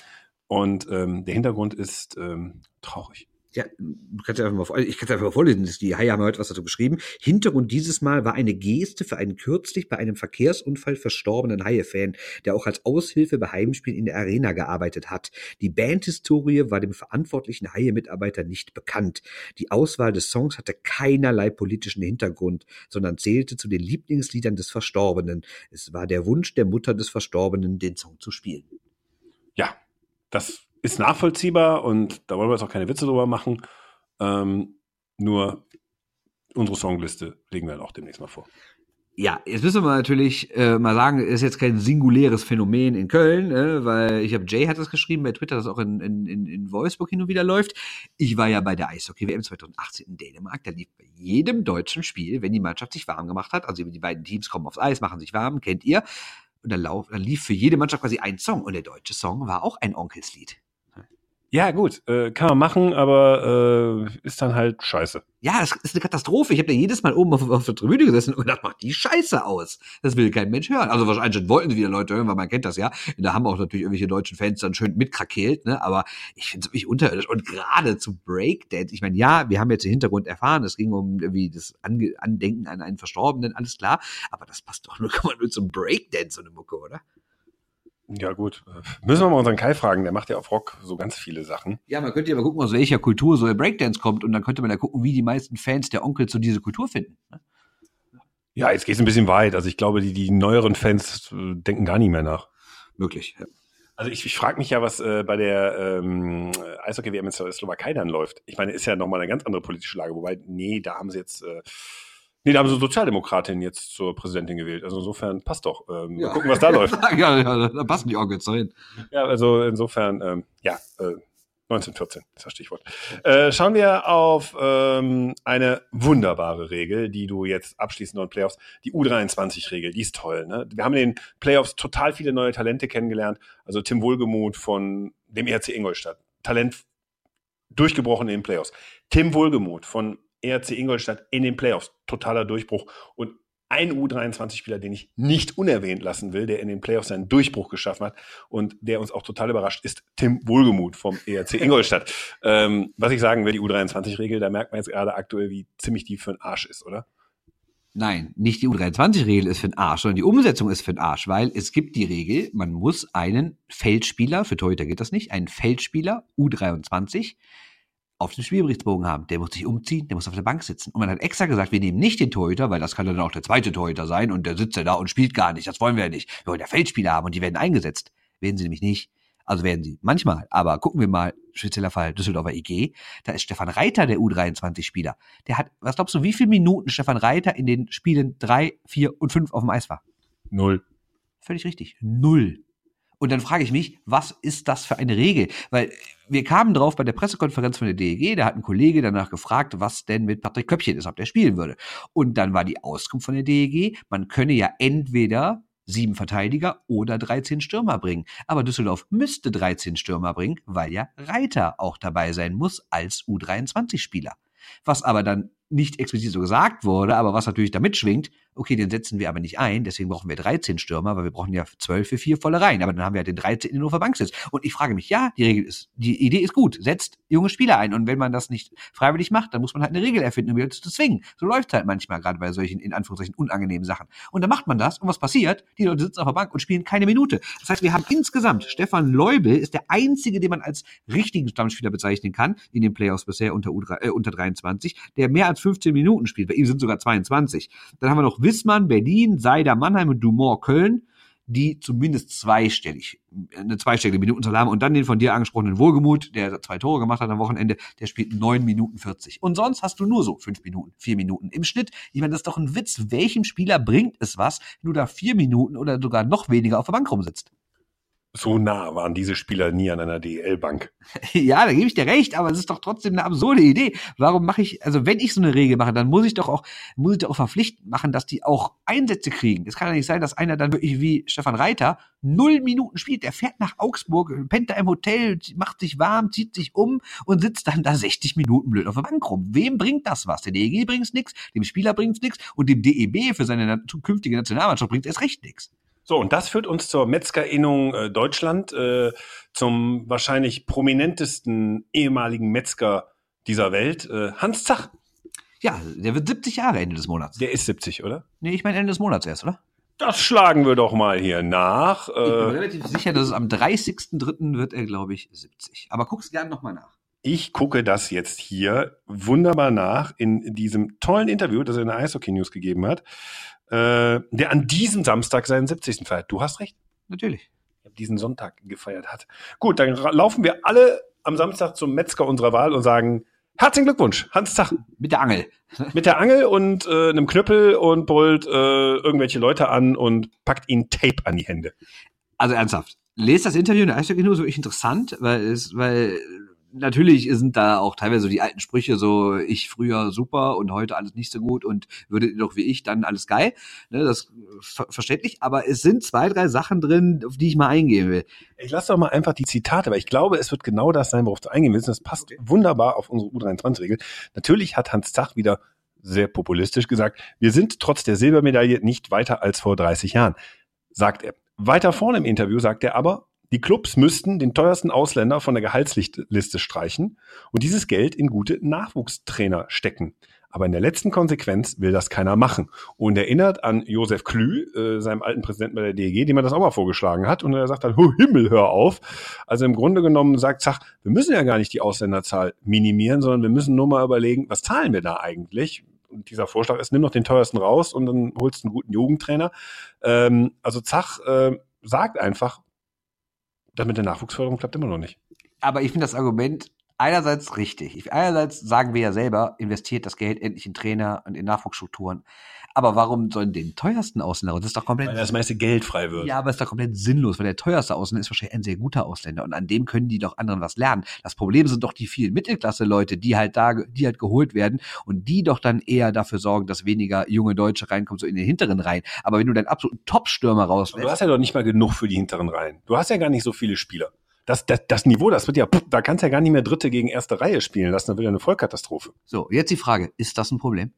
Und ähm, der Hintergrund ist ähm, traurig. Ja, du kannst ja einfach mal, vor- ich kann es einfach mal vorlesen, die Haie haben heute was dazu geschrieben. Hintergrund dieses Mal war eine Geste für einen kürzlich bei einem Verkehrsunfall verstorbenen Haie-Fan, der auch als Aushilfe bei Heimspielen in der Arena gearbeitet hat. Die Bandhistorie war dem verantwortlichen Haie-Mitarbeiter nicht bekannt. Die Auswahl des Songs hatte keinerlei politischen Hintergrund, sondern zählte zu den Lieblingsliedern des Verstorbenen. Es war der Wunsch der Mutter des Verstorbenen, den Song zu spielen. Ja, das ist nachvollziehbar und da wollen wir jetzt auch keine Witze drüber machen. Ähm, nur unsere Songliste legen wir dann auch demnächst mal vor. Ja, jetzt müssen wir natürlich äh, mal sagen, ist jetzt kein singuläres Phänomen in Köln, äh, weil ich habe Jay hat das geschrieben bei Twitter, das auch in, in, in, Wolfsburg hin und wieder läuft. Ich war ja bei der Eishockey-WM 2018 in Dänemark, da lief bei jedem deutschen Spiel, wenn die Mannschaft sich warm gemacht hat, also die beiden Teams kommen aufs Eis, machen sich warm, kennt ihr, und dann, lauf, dann lief für jede Mannschaft quasi ein Song und der deutsche Song war auch ein Onkelslied. Ja, gut, äh, kann man machen, aber äh, ist dann halt scheiße. Ja, das ist eine Katastrophe. Ich habe da jedes Mal oben auf, auf, der Tribüne gesessen und gedacht, mach die Scheiße aus. Das will kein Mensch hören. Also wahrscheinlich wollten wieder Leute hören, weil man kennt das ja. Und da haben auch natürlich irgendwelche deutschen Fans dann schön mitkrakeelt, ne? Aber ich finde es wirklich unterirdisch. Und gerade zu Breakdance, ich meine, ja, wir haben jetzt den Hintergrund erfahren, es ging um irgendwie das Ange Andenken an einen Verstorbenen, alles klar. Aber das passt doch nur, <laughs> nur zum Breakdance so eine Mucke, oder? Ja, gut. Müssen wir mal unseren Kai fragen, der macht ja auf Rock so ganz viele Sachen. Ja, man könnte ja mal gucken, aus welcher Kultur so der Breakdance kommt und dann könnte man ja gucken, wie die meisten Fans der Onkel zu dieser Kultur finden. Ja, jetzt geht es ein bisschen weit. Also ich glaube, die, die neueren Fans äh, denken gar nicht mehr nach. Möglich, ja. Also ich, ich frage mich ja, was äh, bei der ähm, Eishockey-WM in der Slowakei dann läuft. Ich meine, ist ja nochmal eine ganz andere politische Lage, wobei, nee, da haben sie jetzt äh, Nee, da haben sie Sozialdemokratin jetzt zur Präsidentin gewählt. Also insofern passt doch. Ähm, ja. Mal gucken, was da <laughs> läuft. ja, ja, da passen die Orgels hin. Ja, also insofern, ähm, ja, äh, 1914 ist das Stichwort. Äh, schauen wir auf ähm, eine wunderbare Regel, die du jetzt abschließend noch in Playoffs, die U23-Regel, die ist toll. Ne? Wir haben in den Playoffs total viele neue Talente kennengelernt. Also Tim Wohlgemuth von dem ERC Ingolstadt. Talent durchgebrochen in den Playoffs. Tim Wohlgemuth von ERC Ingolstadt in den Playoffs. Totaler Durchbruch. Und ein U23-Spieler, den ich nicht unerwähnt lassen will, der in den Playoffs seinen Durchbruch geschaffen hat und der uns auch total überrascht, ist Tim Wohlgemuth vom ERC <laughs> Ingolstadt. ähm, was ich sagen will, die U23-Regel, da merkt man jetzt gerade aktuell, wie ziemlich die für den Arsch ist, oder? Nein, nicht die U23-Regel ist für den Arsch, sondern die Umsetzung ist für den Arsch, weil es gibt die Regel, man muss einen Feldspieler, für Torhüter geht das nicht, einen Feldspieler U23 auf dem Spielberichtsbogen haben. Der muss sich umziehen, der muss auf der Bank sitzen. Und man hat extra gesagt, wir nehmen nicht den Torhüter, weil das kann dann auch der zweite Torhüter sein und der sitzt ja da und spielt gar nicht. Das wollen wir ja nicht. Wir wollen ja Feldspieler haben und die werden eingesetzt. Werden sie nämlich nicht. Also werden sie manchmal. Aber gucken wir mal, spezieller Fall Düsseldorfer IG. Da ist Stefan Reiter der U23-Spieler. Der hat, was glaubst du, wie viele Minuten Stefan Reiter in den Spielen drei, vier und fünf auf dem Eis war? Null. Völlig richtig. Null. Und dann frage ich mich, was ist das für eine Regel? Weil wir kamen drauf bei der Pressekonferenz von der DEG, da hat ein Kollege danach gefragt, was denn mit Patrick Köpchen ist, ob der spielen würde. Und dann war die Auskunft von der DEG, man könne ja entweder sieben Verteidiger oder 13 Stürmer bringen. Aber Düsseldorf müsste 13 Stürmer bringen, weil ja Reiter auch dabei sein muss als U23-Spieler. Was aber dann nicht explizit so gesagt wurde, aber was natürlich damit schwingt, okay, den setzen wir aber nicht ein, deswegen brauchen wir 13 Stürmer, weil wir brauchen ja 12 für vier volle Reihen, aber dann haben wir ja den 13 in der Bank sitzt. Und ich frage mich, ja, die Regel ist, die Idee ist gut, setzt junge Spieler ein und wenn man das nicht freiwillig macht, dann muss man halt eine Regel erfinden, um wieder zu zwingen. So läuft halt manchmal gerade bei solchen, in Anführungszeichen, unangenehmen Sachen. Und dann macht man das und was passiert? Die Leute sitzen auf der Bank und spielen keine Minute. Das heißt, wir haben insgesamt, Stefan Leubel ist der einzige, den man als richtigen Stammspieler bezeichnen kann, in den Playoffs bisher unter, U3, äh, unter 23, der mehr als 15 Minuten spielt. Bei ihm sind sogar 22. Dann haben wir noch Wissmann, Berlin, Seider, Mannheim und Dumont, Köln, die zumindest zweistellig, eine zweistellige Minutenzahl haben. Und dann den von dir angesprochenen Wohlgemut, der zwei Tore gemacht hat am Wochenende, der spielt neun Minuten 40. Und sonst hast du nur so fünf Minuten, vier Minuten im Schnitt. Ich meine, das ist doch ein Witz. Welchem Spieler bringt es was, wenn du da vier Minuten oder sogar noch weniger auf der Bank rumsitzt? So nah waren diese Spieler nie an einer DL-Bank. <laughs> Ja, da gebe ich dir recht, aber es ist doch trotzdem eine absurde Idee. Warum mache ich, also wenn ich so eine Regel mache, dann muss ich doch auch, muss ich doch auch verpflichtend machen, dass die auch Einsätze kriegen. Es kann ja nicht sein, dass einer dann wirklich wie Stefan Reiter null Minuten spielt. Der fährt nach Augsburg, pennt da im Hotel, macht sich warm, zieht sich um und sitzt dann da 60 Minuten blöd auf der Bank rum. Wem bringt das was? Der DEG bringt's nix, dem Spieler bringt's nix und dem DEB für seine zukünftige Nationalmannschaft bringt es recht nix. So, und das führt uns zur Metzgerinnung äh, Deutschland, äh, zum wahrscheinlich prominentesten ehemaligen Metzger dieser Welt, äh, Hans Zach. Ja, der wird 70 Jahre Ende des Monats. Der ist 70, oder? Nee, ich meine Ende des Monats erst, oder? Das schlagen wir doch mal hier nach. Ich bin äh, relativ sicher, dass es am 30.03. wird er, glaube ich, 70. Aber guck's gerne nochmal nach. Ich gucke das jetzt hier wunderbar nach in diesem tollen Interview, das er in der Eishockey News gegeben hat äh, der an diesem Samstag seinen 70. feiert. Du hast recht. Natürlich. Diesen Sonntag gefeiert hat. Gut, dann laufen wir alle am Samstag zum Metzger unserer Wahl und sagen Herzlichen Glückwunsch, Hans Zach. Mit der Angel. <laughs> Mit der Angel und äh, einem Knüppel und brüllt äh, irgendwelche Leute an und packt ihnen Tape an die Hände. Also ernsthaft. Lest das Interview in der Eishockey News wirklich interessant, weil es, weil natürlich sind da auch teilweise so die alten Sprüche, so ich früher super und heute alles nicht so gut und würdet ihr doch wie ich, dann alles geil. Ne, das ver verständlich, aber es sind zwei, drei Sachen drin, auf die ich mal eingehen will. Ich lasse doch mal einfach die Zitate, weil ich glaube, es wird genau das sein, worauf du eingehen willst. Das passt okay. wunderbar auf unsere U23-Regel. Natürlich hat Hans Zach wieder sehr populistisch gesagt, wir sind trotz der Silbermedaille nicht weiter als vor 30 Jahren, sagt er. Weiter vorne im Interview sagt er aber, die Clubs müssten den teuersten Ausländer von der Gehaltsliste streichen und dieses Geld in gute Nachwuchstrainer stecken. Aber in der letzten Konsequenz will das keiner machen. Und erinnert an Josef Klü, äh, seinem alten Präsidenten bei der DEG, dem er das auch mal vorgeschlagen hat. Und er sagt dann, oh Himmel, hör auf. Also im Grunde genommen sagt Zach, wir müssen ja gar nicht die Ausländerzahl minimieren, sondern wir müssen nur mal überlegen, was zahlen wir da eigentlich? Und dieser Vorschlag ist, nimm noch den teuersten raus und dann holst du einen guten Jugendtrainer. Ähm, also Zach äh, sagt einfach, das mit der Nachwuchsförderung klappt immer noch nicht. Aber ich finde das Argument einerseits richtig. Einerseits sagen wir ja selber, investiert das Geld endlich in Trainer und in Nachwuchsstrukturen. Aber warum sollen den teuersten Ausländer? Das ist doch komplett. Weil das meiste Geld frei wird. Ja, aber es ist doch komplett sinnlos, weil der teuerste Ausländer ist wahrscheinlich ein sehr guter Ausländer und an dem können die doch anderen was lernen. Das Problem sind doch die vielen Mittelklasse-Leute, die halt da, die halt geholt werden und die doch dann eher dafür sorgen, dass weniger junge Deutsche reinkommen, so in den hinteren Reihen. Aber wenn du deinen absoluten Top-Stürmer rauslässt. Du hast ja doch nicht mal genug für die hinteren Reihen. Du hast ja gar nicht so viele Spieler. Das, das, das Niveau, das wird ja, da kannst du ja gar nicht mehr Dritte gegen erste Reihe spielen lassen, dann wird ja eine Vollkatastrophe. So, jetzt die Frage, ist das ein Problem?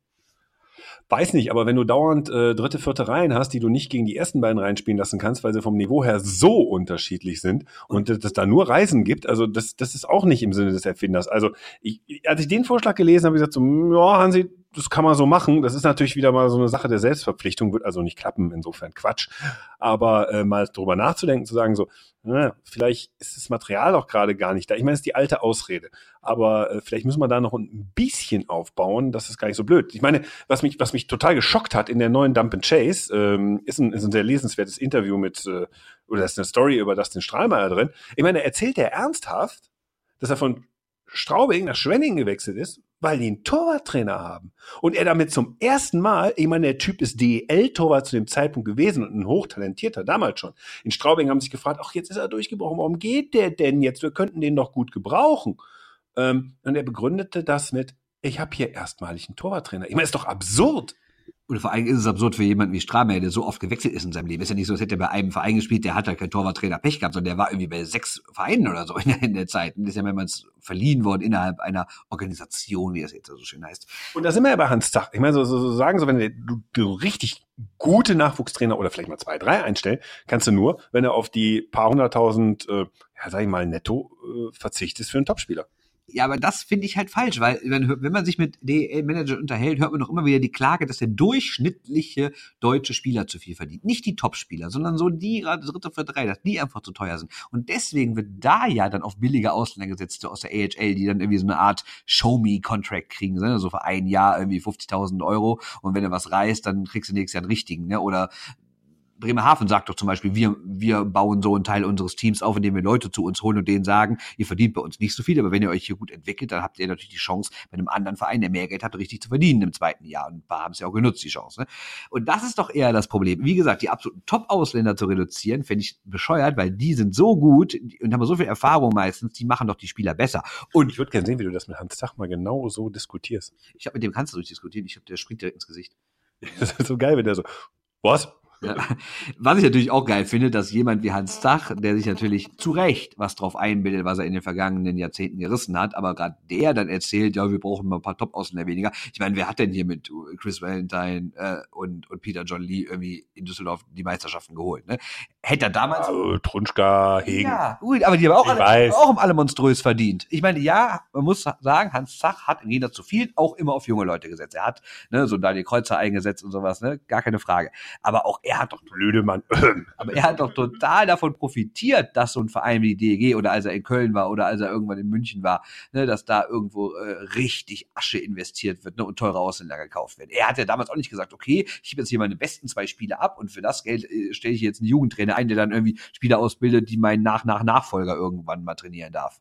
Weiß nicht, aber wenn du dauernd äh, dritte, vierte Reihen hast, die du nicht gegen die ersten beiden Reihen spielen lassen kannst, weil sie vom Niveau her so unterschiedlich sind und dass es da nur Reisen gibt, also das, das ist auch nicht im Sinne des Erfinders. Also ich, als ich den Vorschlag gelesen habe, ich gesagt so, ja, Hansi, das kann man so machen. Das ist natürlich wieder mal so eine Sache der Selbstverpflichtung, wird also nicht klappen, insofern Quatsch. Aber äh, mal drüber nachzudenken, zu sagen, so, na, vielleicht ist das Material auch gerade gar nicht da. Ich meine, es ist die alte Ausrede. Aber äh, vielleicht müssen wir da noch ein bisschen aufbauen, das ist gar nicht so blöd. Ich meine, was mich, was mich total geschockt hat in der neuen Dump and Chase, ähm, ist, ein, ist ein sehr lesenswertes Interview mit, äh, oder ist eine Story über das den Strahlmeier drin. Ich meine, erzählt er ernsthaft, dass er von Straubing nach Schwenning gewechselt ist, weil die einen Torwarttrainer haben. Und er damit zum ersten Mal, ich meine, der Typ ist DEL-Torwart zu dem Zeitpunkt gewesen und ein hochtalentierter, damals schon. In Straubing haben sich gefragt, ach, jetzt ist er durchgebrochen, warum geht der denn jetzt? Wir könnten den doch gut gebrauchen. Ähm, und er begründete das mit, ich habe hier erstmalig einen Torwarttrainer. Ich meine, ist doch absurd oder vor allem ist es absurd für jemanden wie Stramer, der so oft gewechselt ist in seinem Leben. Ist ja nicht so, als hätte er bei einem Verein gespielt, der hat halt kein Torwarttrainer Pech gehabt, sondern der war irgendwie bei sechs Vereinen oder so in der, in der Zeit. Und das ist ja mehrmals verliehen worden innerhalb einer Organisation, wie es jetzt so schön heißt. Und da sind wir ja bei Hans Zach. Ich meine, so, so, so sagen, so wenn du, du richtig gute Nachwuchstrainer oder vielleicht mal zwei, drei einstellen, kannst du nur, wenn er auf die paar hunderttausend, äh, ja, sag ich mal, netto äh, verzichtest für einen Topspieler. Ja, aber das finde ich halt falsch, weil wenn, wenn man sich mit DL-Managern unterhält, hört man doch immer wieder die Klage, dass der durchschnittliche deutsche Spieler zu viel verdient. Nicht die Top-Spieler, sondern so die dritte, vierte Reihe, dass die einfach zu teuer sind. Und deswegen wird da ja dann auf billige Ausländer gesetzt, so aus der AHL, die dann irgendwie so eine Art Show-Me-Contract kriegen, ne? so für ein Jahr irgendwie 50.000 Euro. Und wenn du was reißt, dann kriegst du nächstes Jahr einen richtigen, ne? Oder Bremerhaven sagt doch zum Beispiel, wir, wir bauen so einen Teil unseres Teams auf, indem wir Leute zu uns holen und denen sagen, ihr verdient bei uns nicht so viel, aber wenn ihr euch hier gut entwickelt, dann habt ihr natürlich die Chance, bei einem anderen Verein, der mehr Geld hat, richtig zu verdienen im zweiten Jahr. Und ein paar haben es ja auch genutzt, die Chance. Ne? Und das ist doch eher das Problem. Wie gesagt, die absoluten Top-Ausländer zu reduzieren, fände ich bescheuert, weil die sind so gut und haben so viel Erfahrung meistens, die machen doch die Spieler besser. Und ich würde gerne sehen, wie du das mit Hans Zach mal genau so diskutierst. Ich habe mit dem kannst du durchdiskutieren. Ich habe der springt direkt ins Gesicht. <laughs> Das ist so geil, wenn der so, was? Was ich natürlich auch geil finde, dass jemand wie Hans Zach, der sich natürlich zu Recht was drauf einbildet, was er in den vergangenen Jahrzehnten gerissen hat, aber gerade der dann erzählt, ja, wir brauchen mal ein paar Top-Ausländer weniger. Ich meine, wer hat denn hier mit Chris Valentine äh, und, und Peter John Lee irgendwie in Düsseldorf die Meisterschaften geholt? Ne? Hätte er damals. Ja, Trunschka, Hegen. Ja, gut, aber die haben auch, alle, auch alle monströs verdient. Ich meine, ja, man muss sagen, Hans Zach hat in jeder zu viel auch immer auf junge Leute gesetzt. Er hat ne, so Daniel Kreuzer eingesetzt und sowas, ne? Gar keine Frage. Aber auch er hat doch blöde Mann. aber er hat doch total davon profitiert, dass so ein Verein wie die DEG oder als er in Köln war oder als er irgendwann in München war, ne, dass da irgendwo äh, richtig Asche investiert wird ne, und teure Ausländer gekauft werden. Er hat ja damals auch nicht gesagt, okay, ich gebe jetzt hier meine besten zwei Spiele ab und für das Geld äh, stelle ich jetzt einen Jugendtrainer ein, der dann irgendwie Spieler ausbildet, die mein nach nach Nachfolger irgendwann mal trainieren darf.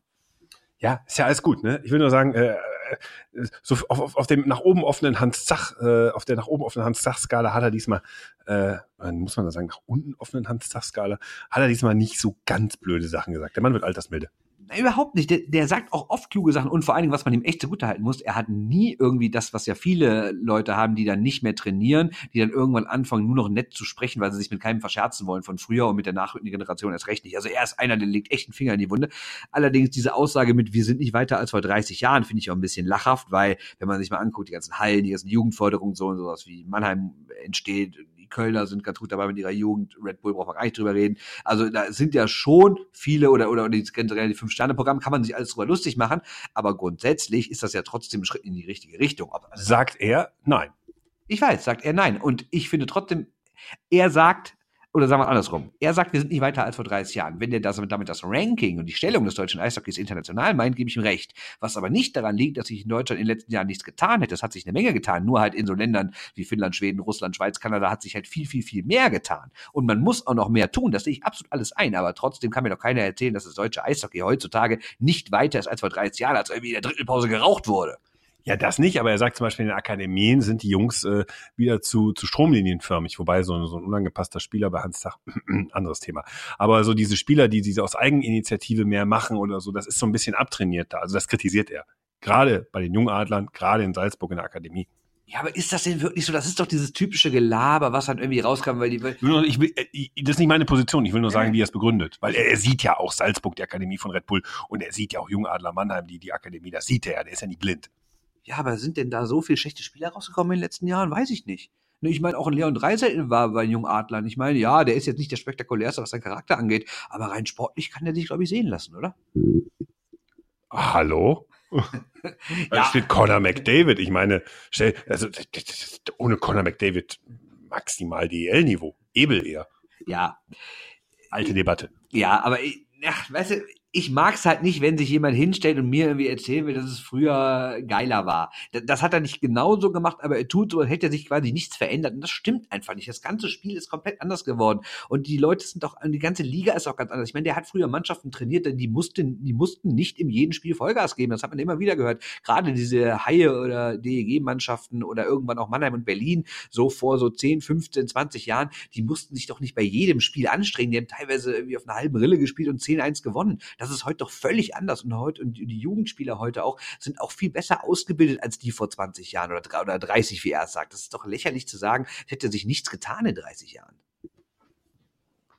Ja, ist ja alles gut, ne? Ich will nur sagen, äh, <laughs> so auf, auf dem nach oben offenen Hans Zach, äh, auf der nach oben offenen Hans Zach Skala hat er diesmal, äh, muss man da sagen, nach unten offenen Hans Zach Skala hat er diesmal nicht so ganz blöde Sachen gesagt. Der Mann wird altersmilde. Überhaupt nicht. Der, der sagt auch oft kluge Sachen und vor allen Dingen, was man ihm echt zugutehalten muss, er hat nie irgendwie das, was ja viele Leute haben, die dann nicht mehr trainieren, die dann irgendwann anfangen, nur noch nett zu sprechen, weil sie sich mit keinem verscherzen wollen von früher und mit der nachrückenden Generation erst recht nicht. Also er ist einer, der legt echt einen Finger in die Wunde. Allerdings diese Aussage mit, wir sind nicht weiter als vor 30 Jahren, finde ich auch ein bisschen lachhaft, weil, wenn man sich mal anguckt, die ganzen Hallen, die ganzen Jugendförderungen, so und sowas wie Mannheim entsteht, Kölner sind ganz gut dabei mit ihrer Jugend. Red Bull braucht man gar nicht drüber reden. Also da sind ja schon viele oder, oder, generell die Fünf-Sterne-Programm kann man sich alles drüber lustig machen. Aber grundsätzlich ist das ja trotzdem ein Schritt in die richtige Richtung. sagt er nein. Ich weiß, sagt er nein. Und ich finde trotzdem, er sagt, oder sagen wir andersrum. Er sagt, wir sind nicht weiter als vor 30 Jahren. Wenn der das, damit das Ranking und die Stellung des deutschen Eishockeys international meint, gebe ich ihm recht. Was aber nicht daran liegt, dass sich in Deutschland in den letzten Jahren nichts getan hätte. Es hat sich eine Menge getan. Nur halt in so Ländern wie Finnland, Schweden, Russland, Schweiz, Kanada hat sich halt viel, viel, viel mehr getan. Und man muss auch noch mehr tun. Das sehe ich absolut alles ein. Aber trotzdem kann mir doch keiner erzählen, dass das deutsche Eishockey heutzutage nicht weiter ist als vor 30 Jahren, als irgendwie in der Drittelpause geraucht wurde. Ja, das nicht, aber er sagt zum Beispiel, in den Akademien sind die Jungs äh, wieder zu, zu stromlinienförmig, wobei so, so ein unangepasster Spieler bei Hans Tag, <clears throat> anderes Thema. Aber so diese Spieler, die diese aus Eigeninitiative mehr machen oder so, das ist so ein bisschen abtrainiert da. Also das kritisiert er. Gerade bei den Jungadlern, gerade in Salzburg in der Akademie. Ja, aber ist das denn wirklich so? Das ist doch dieses typische Gelaber, was dann irgendwie rauskam, weil die. Weil ich will, ich, das ist nicht meine Position. Ich will nur sagen, wie er es begründet. Weil er, er, sieht ja auch Salzburg, die Akademie von Red Bull, und er sieht ja auch Jungadler Mannheim, die, die Akademie. Das sieht er ja. Der ist ja nicht blind. Ja, aber sind denn da so viele schlechte Spieler rausgekommen in den letzten Jahren? Weiß ich nicht. Ich meine, auch ein Leon Dreiseitel war bei den jungen Adlern. Ich meine, ja, der ist jetzt nicht der spektakulärste, was seinen Charakter angeht, aber rein sportlich kann der sich, glaube ich, sehen lassen, oder? Hallo? <laughs> da ja. steht Conor McDavid. Ich meine, stell, also ohne Conor McDavid maximal DL-Niveau. Ebel eher. Ja. Alte Debatte. Ja, aber ja, weißt du, ich mag's halt nicht, wenn sich jemand hinstellt und mir irgendwie erzählen will, dass es früher geiler war. Das hat er nicht genauso gemacht, aber er tut so, als hätte er sich quasi nichts verändert. Und das stimmt einfach nicht. Das ganze Spiel ist komplett anders geworden. Und die Leute sind doch, die ganze Liga ist auch ganz anders. Ich meine, der hat früher Mannschaften trainiert, die mussten, die mussten nicht in jedem Spiel Vollgas geben. Das hat man immer wieder gehört. Gerade diese Haie oder DEG-Mannschaften oder irgendwann auch Mannheim und Berlin, so vor so 10, 15, 20 Jahren, die mussten sich doch nicht bei jedem Spiel anstrengen. Die haben teilweise irgendwie auf einer halben Rille gespielt und 10-1 gewonnen. Das ist heute doch völlig anders. Und heute, und die Jugendspieler heute auch, sind auch viel besser ausgebildet als die vor 20 Jahren oder, oder 30, wie er es sagt. Das ist doch lächerlich zu sagen, es hätte sich nichts getan in 30 Jahren.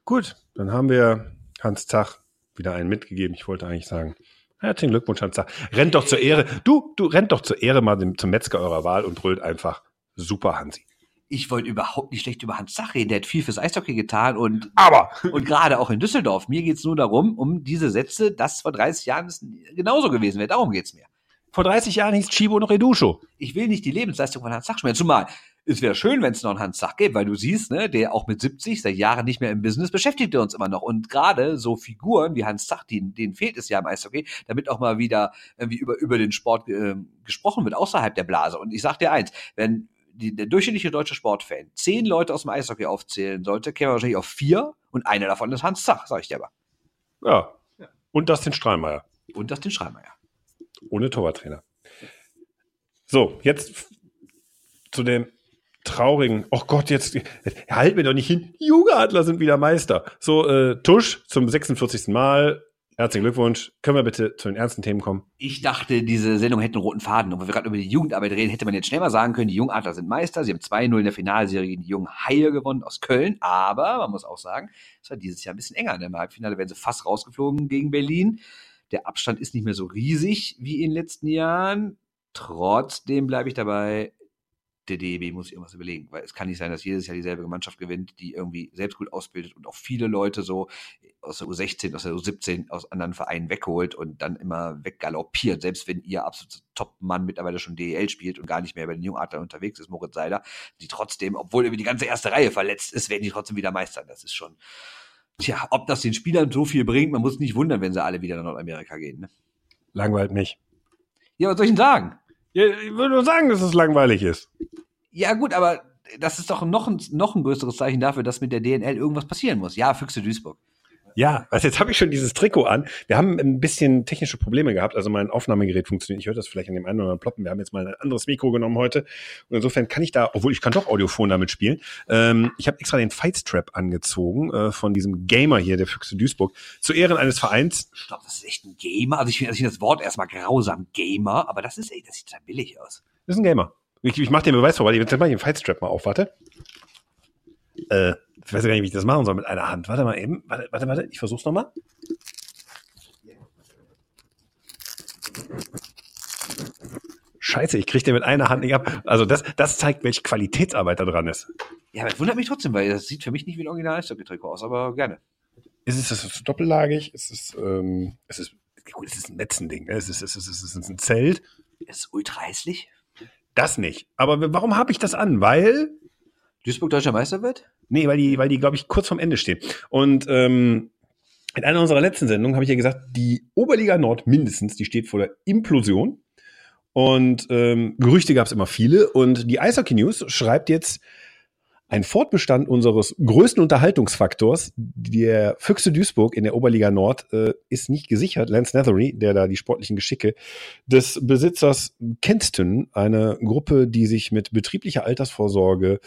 Gut, dann haben wir Hans Zach wieder einen mitgegeben. Ich wollte eigentlich sagen, herzlichen Glückwunsch, Hans Zach. Rennt doch zur Ehre. Du, du rennt doch zur Ehre mal zum Metzger eurer Wahl und brüllt einfach super Hansi ich wollte überhaupt nicht schlecht über Hans Zach reden. Der hat viel fürs Eishockey getan und, aber, <laughs> und gerade auch in Düsseldorf. Mir geht's nur darum, um diese Sätze, das vor 30 Jahren ist genauso gewesen wäre. Darum geht's mir. Vor 30 Jahren hieß Chibo noch Eduscho. Ich will nicht die Lebensleistung von Hans Zach schmälern. Zumal, es wäre schön, wenn es noch einen Hans Zach gäbe, weil du siehst, ne, der auch mit 70 seit Jahren nicht mehr im Business beschäftigt er uns immer noch. Und gerade so Figuren wie Hans Zach, denen, denen fehlt es ja im Eishockey, damit auch mal wieder irgendwie über, über den Sport äh, gesprochen wird, außerhalb der Blase. Und ich sag dir eins, wenn die, der durchschnittliche deutsche Sportfan zehn Leute aus dem Eishockey aufzählen sollte, käme wahrscheinlich auf vier und einer davon ist Hans Zach, sag ich dir aber. Ja. ja. Und das den Strahlmeier. Und das den Strahlmeier. Ohne Torwarttrainer. So, jetzt zu dem traurigen, oh Gott, jetzt halt mir doch nicht hin, Jugendadler sind wieder Meister. So, äh, Tusch zum 46. Mal, Herzlichen Glückwunsch. Können wir bitte zu den ernsten Themen kommen? Ich dachte, diese Sendung hätte einen roten Faden. Und wenn wir gerade über die Jugendarbeit reden, hätte man jetzt schnell mal sagen können, die Jungadler sind Meister. Sie haben 2-0 in der Finalserie gegen die jungen Haie gewonnen aus Köln. Aber man muss auch sagen, es war dieses Jahr ein bisschen enger. Im Halbfinale werden sie fast rausgeflogen gegen Berlin. Der Abstand ist nicht mehr so riesig wie in den letzten Jahren. Trotzdem bleibe ich dabei, der DEB muss irgendwas überlegen, weil es kann nicht sein, dass jedes Jahr dieselbe Mannschaft gewinnt, die irgendwie selbst gut ausbildet und auch viele Leute so aus der U16, aus der U17, aus anderen Vereinen wegholt und dann immer weggaloppiert, selbst wenn ihr absoluter Top-Mann mittlerweile schon DEL spielt und gar nicht mehr bei den Jungadlern unterwegs ist, Moritz Seiler, die trotzdem, obwohl irgendwie die ganze erste Reihe verletzt ist, werden die trotzdem wieder Meistern. Das ist schon, tja, ob das den Spielern so viel bringt, man muss nicht wundern, wenn sie alle wieder nach Nordamerika gehen. Ne? Langweilt mich. Ja, was soll ich denn sagen? Ja, ich würde nur sagen, dass es langweilig ist. Ja, gut, aber das ist doch noch ein, noch ein größeres Zeichen dafür, dass mit der DNL irgendwas passieren muss. Ja, Füchse Duisburg. Ja, also jetzt habe ich schon dieses Trikot an. Wir haben ein bisschen technische Probleme gehabt. Also mein Aufnahmegerät funktioniert. Ich höre das vielleicht an dem einen oder anderen ploppen. Wir haben jetzt mal ein anderes Mikro genommen heute. Und insofern kann ich da, obwohl ich kann doch Audiophon damit spielen. Ähm, ich habe extra den Fightstrap angezogen äh, von diesem Gamer hier, der Füchse Duisburg, zu Ehren eines Vereins. Ich glaube, das ist echt ein Gamer. Also ich finde also find das Wort erstmal grausam, Gamer. Aber das ist, ey, das sieht total billig aus. Das ist ein Gamer. Ich, ich mache den Beweis vorbei. Jetzt mache ich den Fightstrap mal auf. Warte. Äh, ich weiß gar nicht, wie ich das machen soll mit einer Hand. Warte mal eben. Warte, warte, warte. Ich versuch's nochmal. Scheiße, ich kriege den mit einer Hand nicht ab. Also das, das zeigt, welche Qualitätsarbeit da dran ist. Ja, aber das wundert mich trotzdem, weil das sieht für mich nicht wie ein original Eishockey-Trikot aus, aber gerne. Ist es ist doppellagig? Ist es, ähm, es ist, gut, es ist ein Netzending. Ne? Es ist, es ist, es ist ein Zelt. Ist es ultra hässlich? Das nicht. Aber warum habe ich das an? Weil Duisburg deutscher Meister wird? Nee, weil die, weil die, glaube ich, kurz vorm Ende stehen. Und ähm, in einer unserer letzten Sendungen habe ich ja gesagt, die Oberliga Nord mindestens, die steht vor der Implosion. Und ähm, Gerüchte gab es immer viele. Und die Eishockey News schreibt jetzt, ein Fortbestand unseres größten Unterhaltungsfaktors, der Füchse Duisburg in der Oberliga Nord, äh, ist nicht gesichert. Lance Nethery, der da die sportlichen Geschicke des Besitzers Kenston, eine Gruppe, die sich mit betrieblicher Altersvorsorge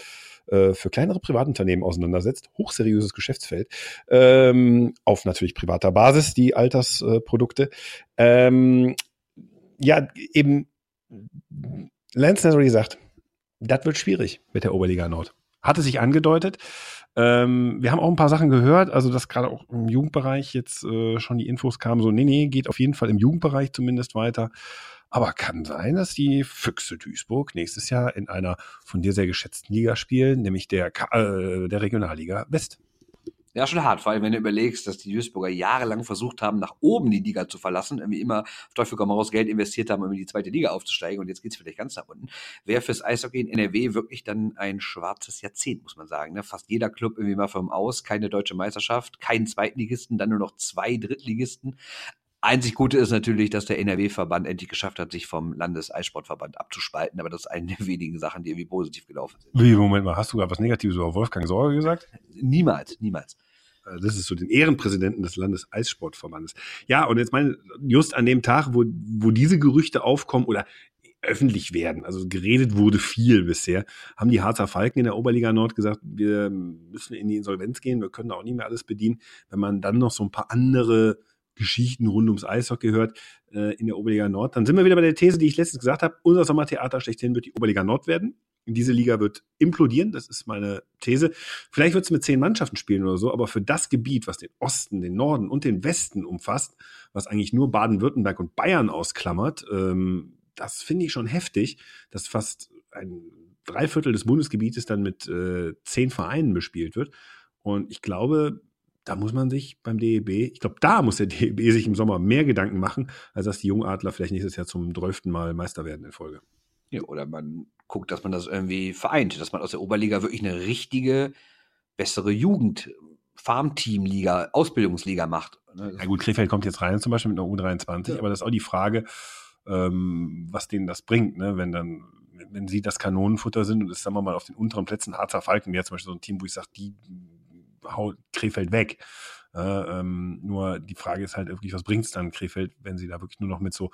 äh, für kleinere Privatunternehmen auseinandersetzt, hochseriöses Geschäftsfeld, ähm, auf natürlich privater Basis die Altersprodukte. Ähm, ja, eben Lance Nethery sagt, das wird schwierig mit der Oberliga Nord hatte sich angedeutet. Ähm, wir haben auch ein paar Sachen gehört, also dass gerade auch im Jugendbereich jetzt äh, schon die Infos kamen, so, nee, nee, geht auf jeden Fall im Jugendbereich zumindest weiter. Aber kann sein, dass die Füchse Duisburg nächstes Jahr in einer von dir sehr geschätzten Liga spielen, nämlich der, äh, der Regionalliga West. Ja, schon hart, vor allem wenn du überlegst, dass die Duisburger jahrelang versucht haben, nach oben die Liga zu verlassen, irgendwie immer auf Teufel komm raus Geld investiert haben, um in die zweite Liga aufzusteigen und jetzt geht's vielleicht ganz nach unten. Wäre fürs Eishockey in NRW wirklich dann ein schwarzes Jahrzehnt, muss man sagen. Ne? Fast jeder Club irgendwie mal vom Aus, keine deutsche Meisterschaft, keinen Zweitligisten, dann nur noch zwei Drittligisten. Einzig Gute ist natürlich, dass der NRW-Verband endlich geschafft hat, sich vom Landeseissportverband abzuspalten. Aber das ist eine <laughs> der wenigen Sachen, die irgendwie positiv gelaufen sind. Wie, Moment mal, hast du gerade was Negatives über Wolfgang Sorge gesagt? Niemals, niemals. Äh, das ist so den Ehrenpräsidenten des Landeseissportverbandes. Ja, und jetzt meine, just an dem Tag, wo, wo diese Gerüchte aufkommen oder öffentlich werden, also geredet wurde viel bisher, haben die Harzer Falken in der Oberliga Nord gesagt, wir müssen in die Insolvenz gehen, wir können auch nicht mehr alles bedienen. Wenn man dann noch so ein paar andere Geschichten rund ums Eishockey hört äh, in der Oberliga Nord, dann sind wir wieder bei der These, die ich letztens gesagt habe, unser Sommertheater schlechthin wird die Oberliga Nord werden diese Liga wird implodieren, das ist meine These. Vielleicht wird es mit zehn Mannschaften spielen oder so, aber für das Gebiet, was den Osten, den Norden und den Westen umfasst, was eigentlich nur Baden-Württemberg und Bayern ausklammert, ähm, das finde ich schon heftig, dass fast ein Dreiviertel des Bundesgebietes dann mit äh, zehn Vereinen bespielt wird. Und ich glaube, da muss man sich beim DEB, ich glaube, da muss der <laughs> DEB sich im Sommer mehr Gedanken machen, als dass die Jungadler vielleicht nächstes Jahr zum zwölften Mal Meister werden in Folge. Ja, oder man guckt, dass man das irgendwie vereint, dass man aus der Oberliga wirklich eine richtige, bessere Jugend, Farmteam-Liga, Ausbildungsliga macht. Ne? Ja gut, Krefeld kommt jetzt rein zum Beispiel mit einer U23, ja. aber das ist auch die Frage, ähm, was denen das bringt, ne? wenn dann, wenn sie das Kanonenfutter sind und es, sagen wir mal, auf den unteren Plätzen Harzer Falken wäre zum Beispiel so ein Team, wo ich sage, die haut Krefeld weg. Äh, ähm, nur die Frage ist halt wirklich, was bringt es dann Krefeld, wenn sie da wirklich nur noch mit so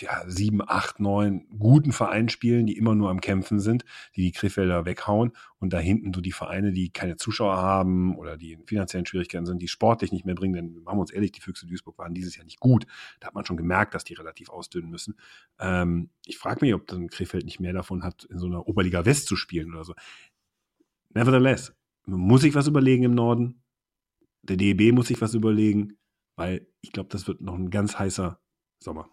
ja, sieben, acht, neun guten Vereinen spielen, die immer nur am Kämpfen sind, die die Krefelder weghauen und da hinten so die Vereine, die keine Zuschauer haben oder die in finanziellen Schwierigkeiten sind, die sportlich nicht mehr bringen, denn machen wir uns ehrlich, die Füchse Duisburg waren dieses Jahr nicht gut. Da hat man schon gemerkt, dass die relativ ausdünnen müssen. Ähm, ich frage mich, ob dann Krefeld nicht mehr davon hat, in so einer Oberliga West zu spielen oder so. Nevertheless, muss sich was überlegen im Norden. Der DEB muss sich was überlegen, weil ich glaube, das wird noch ein ganz heißer Sommer.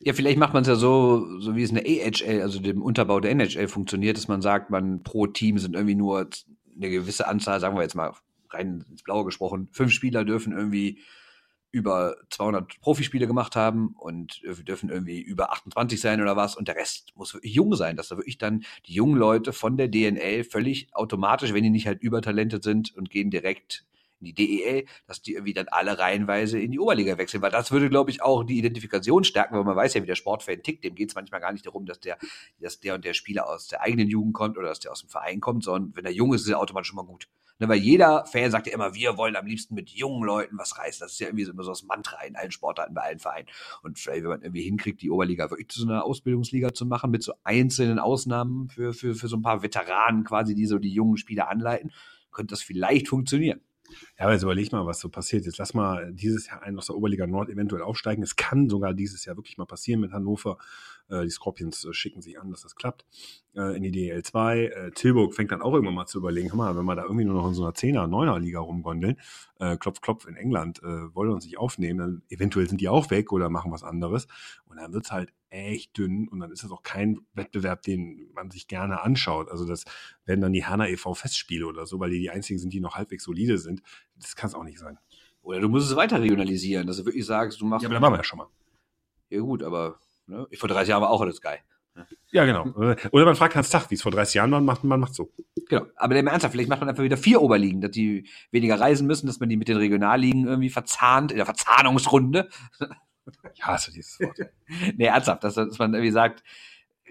Ja, vielleicht macht man es ja so, so wie es in der AHL, also dem Unterbau der NHL funktioniert, dass man sagt, man pro Team sind irgendwie nur eine gewisse Anzahl, sagen wir jetzt mal rein ins Blaue gesprochen, fünf Spieler dürfen irgendwie über 200 Profispiele gemacht haben und dürfen irgendwie über 28 sein oder was und der Rest muss wirklich jung sein, dass da wirklich dann die jungen Leute von der DNL völlig automatisch, wenn die nicht halt übertalentet sind und gehen direkt in die DEL, dass die irgendwie dann alle reihenweise in die Oberliga wechseln, weil das würde, glaube ich, auch die Identifikation stärken, weil man weiß ja, wie der Sportfan tickt, dem geht es manchmal gar nicht darum, dass der, dass der und der Spieler aus der eigenen Jugend kommt oder dass der aus dem Verein kommt, sondern wenn er jung ist, ist er automatisch schon mal gut. Ne, weil jeder Fan sagt ja immer, wir wollen am liebsten mit jungen Leuten was reißen. Das ist ja irgendwie so immer so das Mantra in allen Sportarten, bei allen Vereinen. Und vielleicht, wenn man irgendwie hinkriegt, die Oberliga wirklich zu so einer Ausbildungsliga zu machen, mit so einzelnen Ausnahmen für, für, für so ein paar Veteranen quasi, die so die jungen Spieler anleiten, könnte das vielleicht funktionieren. Ja, aber jetzt überleg mal, was so passiert. Jetzt lass mal dieses Jahr einen aus der Oberliga Nord eventuell aufsteigen. Es kann sogar dieses Jahr wirklich mal passieren mit Hannover. Äh, die Scorpions äh, schicken sich an, dass das klappt. Äh, in die DL 2. Äh, Tilburg fängt dann auch irgendwann mal zu überlegen, hör mal, wenn wir da irgendwie nur noch in so einer 10er, 9er Liga rumgondeln, klopf, klopf in England, wollen uns nicht aufnehmen, dann eventuell sind die auch weg oder machen was anderes. Und dann wird's halt echt dünn und dann ist das auch kein Wettbewerb, den man sich gerne anschaut. Also das werden dann die Hanna e.V. Festspiele oder so, weil die die einzigen sind, die noch halbwegs solide sind. Das kann es auch nicht sein. Oder du musst es weiter regionalisieren, dass du wirklich sagst, du machst. Ja, aber da machen wir ja schon mal. Ja, gut, aber ne? ich vor 30 Jahren war auch alles geil. Ja, genau. Oder man fragt Hans Tag, wie es vor 30 Jahren war, macht man macht so. Genau. Aber der Ernsthaft, vielleicht macht man einfach wieder vier Oberligen, dass die weniger reisen müssen, dass man die mit den Regionalligen irgendwie verzahnt, in der Verzahnungsrunde. Ich hasse dieses Wort. <laughs> nee, ernsthaft, dass, dass man irgendwie sagt,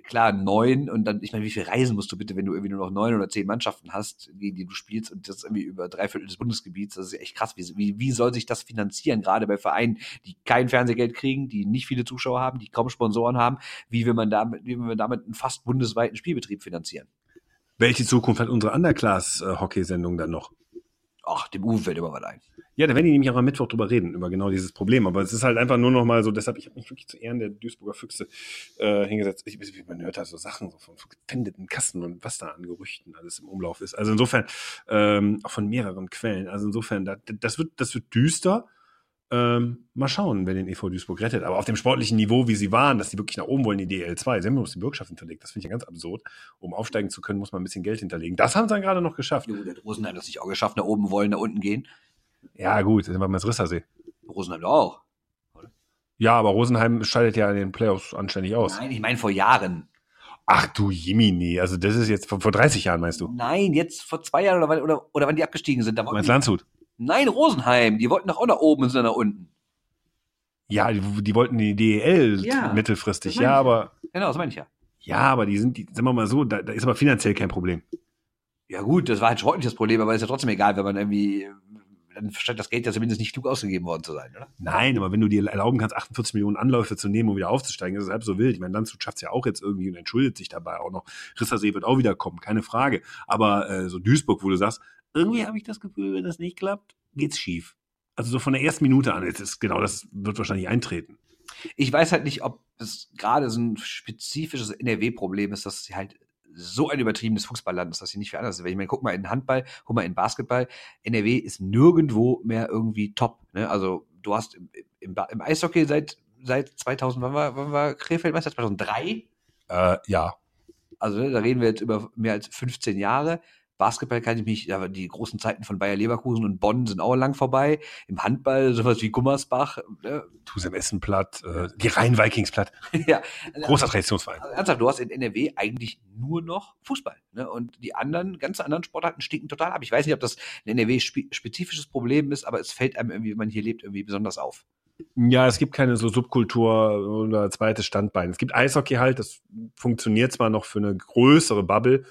klar, neun und dann, ich meine, wie viel reisen musst du bitte, wenn du irgendwie nur noch neun oder zehn Mannschaften hast, gegen die du spielst und das irgendwie über drei Viertel des Bundesgebiets, das ist echt krass. Wie, wie, soll sich das finanzieren, gerade bei Vereinen, die kein Fernsehgeld kriegen, die nicht viele Zuschauer haben, die kaum Sponsoren haben, wie will man damit, wie will man damit einen fast bundesweiten Spielbetrieb finanzieren? Welche Zukunft hat unsere Underclass-Hockey-Sendung dann noch? Ach, dem Uwe fällt immer was ein. Ja, da werden die nämlich auch am Mittwoch drüber reden, über genau dieses Problem. Aber es ist halt einfach nur noch mal so, deshalb, ich habe mich wirklich zu Ehren der Duisburger Füchse äh, hingesetzt. Ich, man hört da so Sachen so von gepfändeten Kassen und was da an Gerüchten alles im Umlauf ist. Also insofern, ähm, auch von mehreren Quellen. Also insofern, da, das, wird, das wird düster. Ähm, mal schauen, wer den EV Duisburg rettet. Aber auf dem sportlichen Niveau, wie sie waren, dass die wirklich nach oben wollen, die DL2, sie haben uns die Bürgschaften hinterlegt. Das finde ich ja ganz absurd. Um aufsteigen zu können, muss man ein bisschen Geld hinterlegen. Das haben sie dann gerade noch geschafft. Jo, der Rosenheim hat das nicht auch geschafft, nach oben wollen, nach unten gehen. Ja, gut, sind wir mal ins Rissersee. Rosenheim auch. Ja, aber Rosenheim scheidet ja in den Playoffs anständig aus. Nein, ich meine vor Jahren. Ach du Jimini, also das ist jetzt vor, vor 30 Jahren, meinst du? Nein, jetzt vor zwei Jahren oder, wann- oder, oder wann die abgestiegen sind. Da meinst die, Landshut? Nein, Rosenheim, die wollten doch auch nach oben und sind nach unten. Ja, die, die wollten die DEL Ja, mittelfristig, ja, aber Genau, das meine ich ja. ja, aber die sind, die, sagen wir mal so, da, da ist aber finanziell kein Problem. Ja gut, das war halt sportlich das Problem, aber ist ja trotzdem egal, wenn man irgendwie, dann scheint das Geld ja zumindest nicht klug ausgegeben worden zu sein, oder? Nein, aber wenn du dir erlauben kannst, 48 Millionen Anläufe zu nehmen, um wieder aufzusteigen, ist es halb so wild. Ich meine, Landshut schafft es ja auch jetzt irgendwie und entschuldigt sich dabei auch noch. Rissersee wird auch wieder kommen, keine Frage. Aber äh, so Duisburg, wo du sagst, irgendwie habe ich das Gefühl, wenn das nicht klappt, geht's schief. Also so von der ersten Minute an, jetzt ist genau das wird wahrscheinlich eintreten. Ich weiß halt nicht, ob es gerade so ein spezifisches NRW-Problem ist, dass sie halt so ein übertriebenes Fußballland ist, dass sie nicht viel anders ist. Wenn ich meine, guck mal in Handball, guck mal in Basketball, NRW ist nirgendwo mehr irgendwie top. Ne? Also du hast im, im, im Eishockey seit seit 2000, wann war, wann war Krefeld-Meister? 2003? Äh, ja. Also ne, da reden wir jetzt über mehr als 15 Jahre. Basketball kann ich mich, ja, die großen Zeiten von Bayer Leverkusen und Bonn sind auch lang vorbei. Im Handball sowas wie Gummersbach. Ne? Tusem Essen platt, äh, die Rhein-Vikings platt. <laughs> ja, Großer Traditionsverein. Also ernsthaft, du hast in NRW eigentlich nur noch Fußball. Ne? Und die anderen, ganz anderen Sportarten stinken total ab. Ich weiß nicht, ob das ein NRW-spezifisches Problem ist, aber es fällt einem irgendwie, wenn man hier lebt, irgendwie besonders auf. Ja, es gibt keine so Subkultur oder zweites Standbein. Es gibt Eishockey halt, das funktioniert zwar noch für eine größere Bubble,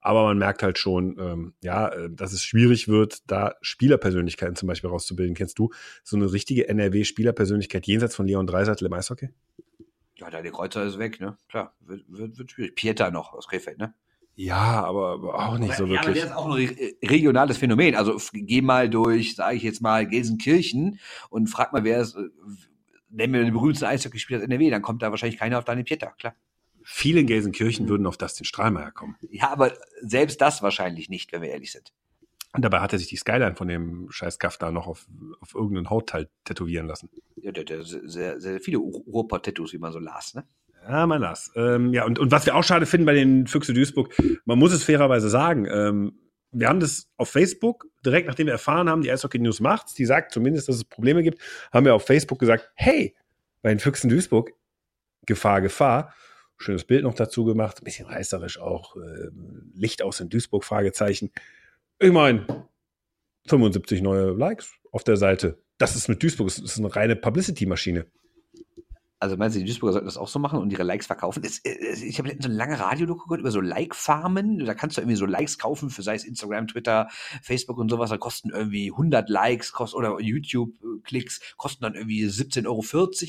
aber man merkt halt schon, ähm, ja, äh, dass es schwierig wird, da Spielerpersönlichkeiten zum Beispiel rauszubilden. Kennst du so eine richtige NRW-Spielerpersönlichkeit jenseits von Leon Dreiseitel im Eishockey? Ja, der Kreuzer ist weg, ne? Klar, wird, wird, wird schwierig. Pieter noch aus Krefeld, ne? Ja, aber, auch nicht so ja, aber wirklich. der ist auch ein re regionales Phänomen. Also geh mal durch, sage ich jetzt mal, Gelsenkirchen und frag mal, wer ist, äh, nenn mir den berühmtesten Eishockeyspieler aus NRW, dann kommt da wahrscheinlich keiner auf deine Pieter, klar. Viele in Gelsenkirchen würden auf Dustin Strahlmeier kommen. Ja, aber selbst das wahrscheinlich nicht, wenn wir ehrlich sind. Und dabei hat er sich die Skyline von dem scheiß Gaff da noch auf, auf irgendeinen Hautteil tätowieren lassen. Ja, der, der sehr, sehr viele Ruhrpott-Tattoos, wie man so las, ne? Ja, man las. Ähm, ja, und, und was wir auch schade finden bei den Füchse Duisburg, man muss es fairerweise sagen, ähm, wir haben das auf Facebook, direkt nachdem wir erfahren haben, die Eishockey News macht's, die sagt zumindest, dass es Probleme gibt, haben wir auf Facebook gesagt, hey, bei den Füchsen Duisburg, Gefahr, Gefahr. Schönes Bild noch dazu gemacht, ein bisschen reißerisch auch, äh, Licht aus in Duisburg, Fragezeichen. Ich meine, 75 neue Likes auf der Seite. Das ist mit Duisburg, das ist eine reine Publicity-Maschine. Also meinst du, die Duisburger sollten das auch so machen und ihre Likes verkaufen? Es, es, ich habe letztens so eine lange Radiodoku gehört über so Like-Farmen. Da kannst du irgendwie so Likes kaufen für sei es Instagram, Twitter, Facebook und sowas. Da kosten irgendwie 100 Likes kost, oder YouTube-Klicks, kosten dann irgendwie 17,40 Euro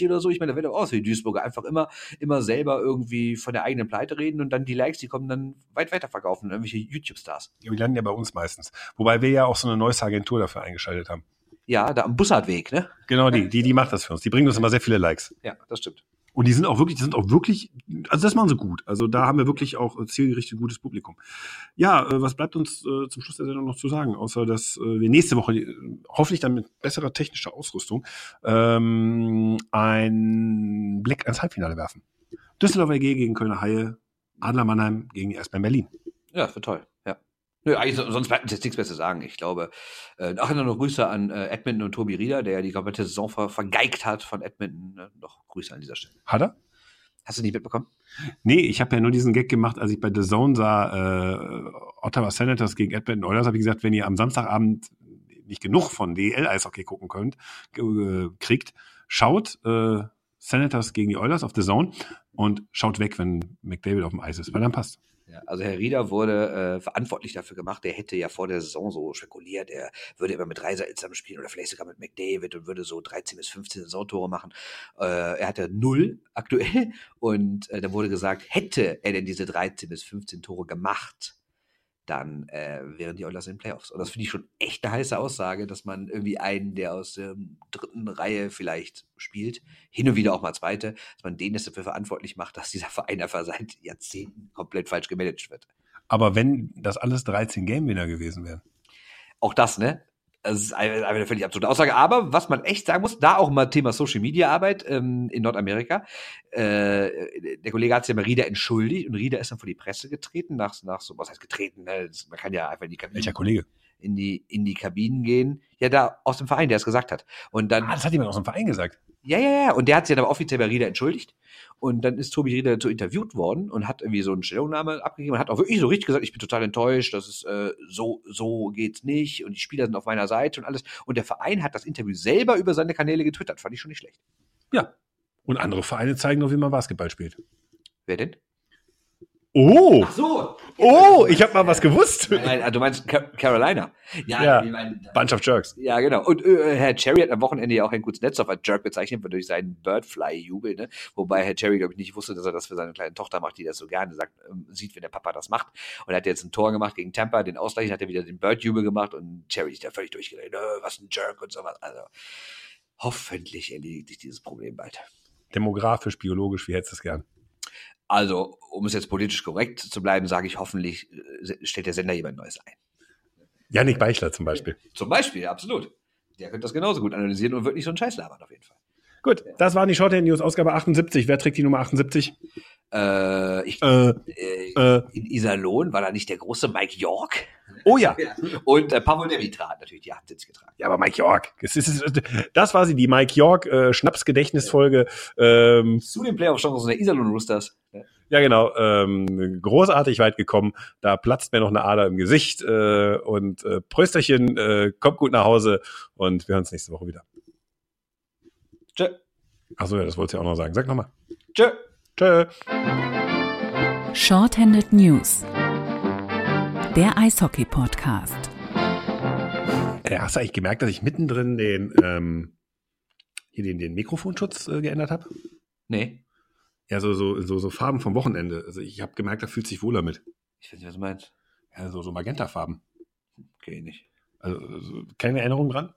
oder so. Ich meine, da wird auch aus die Duisburger. Einfach immer, immer selber irgendwie von der eigenen Pleite reden und dann die Likes, die kommen dann weit weiter verkaufen. Irgendwelche YouTube-Stars. Ja, die landen ja bei uns meistens. Wobei wir ja auch so eine neue Agentur dafür eingeschaltet haben. Ja, da am Bussardweg, ne? Genau, die, die, die macht das für uns. Die bringen uns immer sehr viele Likes. Ja, das stimmt. Und die sind auch wirklich, die sind auch wirklich, also das machen sie gut. Also da haben wir wirklich auch äh, zielgerichtet gutes Publikum. Ja, äh, was bleibt uns äh, zum Schluss der Sendung noch zu sagen, außer dass äh, wir nächste Woche äh, hoffentlich dann mit besserer technischer Ausrüstung ähm, ein Blick ans Halbfinale werfen. Düsseldorf AG gegen Kölner Haie, Adler Mannheim gegen erstmal Berlin. Ja, wird toll. Ja. Nö, eigentlich, so- sonst bleibt uns jetzt nichts mehr zu sagen. Ich glaube, äh, ach, noch Grüße an äh, Edmonton und Tobi Rieder, der ja die komplette Saison ver vergeigt hat von Edmonton. Äh, noch Grüße an dieser Stelle. Hat er? Hast du nicht mitbekommen? Nee, ich habe ja nur diesen Gag gemacht, als ich bei The Zone sah, äh, Ottawa Senators gegen Edmonton Oilers, habe ich gesagt, wenn ihr am Samstagabend nicht genug von DL-Eishockey gucken könnt, äh, kriegt, schaut äh, Senators gegen die Oilers auf The Zone und schaut weg, wenn McDavid auf dem Eis ist, weil dann passt. Ja, also Herr Rieder wurde äh, verantwortlich dafür gemacht. Der hätte ja vor der Saison so spekuliert, er würde immer mit Reiser zusammen spielen oder vielleicht sogar mit McDavid und würde so 13 bis 15 Saisontore machen. Äh, er hatte null aktuell und äh, dann wurde gesagt, hätte er denn diese 13 bis 15 Tore gemacht, dann äh, wären die Oilers in den Playoffs. Und das finde ich schon echt eine heiße Aussage, dass man irgendwie einen, der aus der dritten Reihe vielleicht spielt, hin und wieder auch mal zweite, dass man den jetzt dafür verantwortlich macht, dass dieser Verein einfach seit Jahrzehnten komplett falsch gemanagt wird. Aber wenn das alles 13 Game-Winner gewesen wären. Auch das, ne? Das ist eine, eine völlig absurde Aussage. Aber was man echt sagen muss, da auch mal Thema Social Media Arbeit ähm, in Nordamerika. Äh, der Kollege hat sich ja mal Rieder entschuldigt und Rieder ist dann vor die Presse getreten, nach, nach so, was heißt getreten? Ne? Das, man kann ja einfach in die, Kabinen, Welcher Kollege? in, die, in die Kabinen gehen. Ja, da aus dem Verein, der es gesagt hat. Und dann. Ah, das hat jemand aus dem Verein gesagt. Ja, ja, ja. Und der hat sich dann aber offiziell bei Rieder entschuldigt. Und dann ist Tobi Rieder dazu interviewt worden und hat irgendwie so eine Stellungnahme abgegeben und hat auch wirklich so richtig gesagt, ich bin total enttäuscht, das ist äh, so, so geht's nicht und die Spieler sind auf meiner Seite und alles. Und der Verein hat das Interview selber über seine Kanäle getwittert. Fand ich schon nicht schlecht. Ja. Und andere Vereine zeigen doch, wie man Basketball spielt. Wer denn? Oh! so. Oh, ich habe mal was gewusst. Nein, nein, du meinst Ca- Carolina. Ja. ich mein, Bunch of Jerks. Ja, genau. Und äh, Herr Cherry hat am Wochenende ja auch Herrn Kuznetsov als Jerk bezeichnet durch seinen Birdfly-Jubel, ne? Wobei Herr Cherry, glaube ich, nicht wusste, dass er das für seine kleine Tochter macht, die das so gerne sagt, ähm, sieht, wenn der Papa das macht. Und er hat jetzt ein Tor gemacht gegen Tampa, den Ausgleich, hat er wieder den Bird-Jubel gemacht und Cherry ist da völlig durchgedreht. Äh, was ein Jerk und sowas. Also hoffentlich erledigt sich dieses Problem bald. Demografisch, biologisch, wie hättest du es gern? Also, um es jetzt politisch korrekt zu bleiben, sage ich, hoffentlich äh, stellt der Sender jemand Neues ein. Janik Beichler zum Beispiel. Zum Beispiel, absolut. Der könnte das genauso gut analysieren und wird nicht so einen Scheiß labern, auf jeden Fall. Gut, das waren die Shorthand News, Ausgabe 78. Wer trägt die Nummer 78? Äh, ich, Äh, äh, äh, in Iserlohn war da nicht der große Mike York? oh ja. <laughs> Und äh, Pavel Nevitra hat natürlich die 78 getragen. Ja, aber Mike York. Das, ist, das war sie, die Mike York äh, Schnapsgedächtnisfolge. Ähm, Zu den Playoff-Chancen der Iserlohn Roosters. ja, genau. Ähm, großartig weit gekommen. Da platzt mir noch eine Ader im Gesicht. Äh, und äh, Prösterchen, äh, kommt gut nach Hause. Und wir hören uns nächste Woche wieder. Tschö. Achso, ja, das wollte ich auch noch sagen. Sag nochmal. Tschö. Tschö. Shorthanded News. Der Eishockey-Podcast. Äh, hast du eigentlich gemerkt, dass ich mittendrin den, ähm, hier den, den Mikrofonschutz äh, geändert habe? Nee, Ja, so, so, so, so Farben vom Wochenende. Also ich habe gemerkt, da fühlt sich wohler mit. ich weiß nicht, was du meinst. Ja, so, so Magentafarben. Okay, nicht. Also, so, keine Erinnerung dran?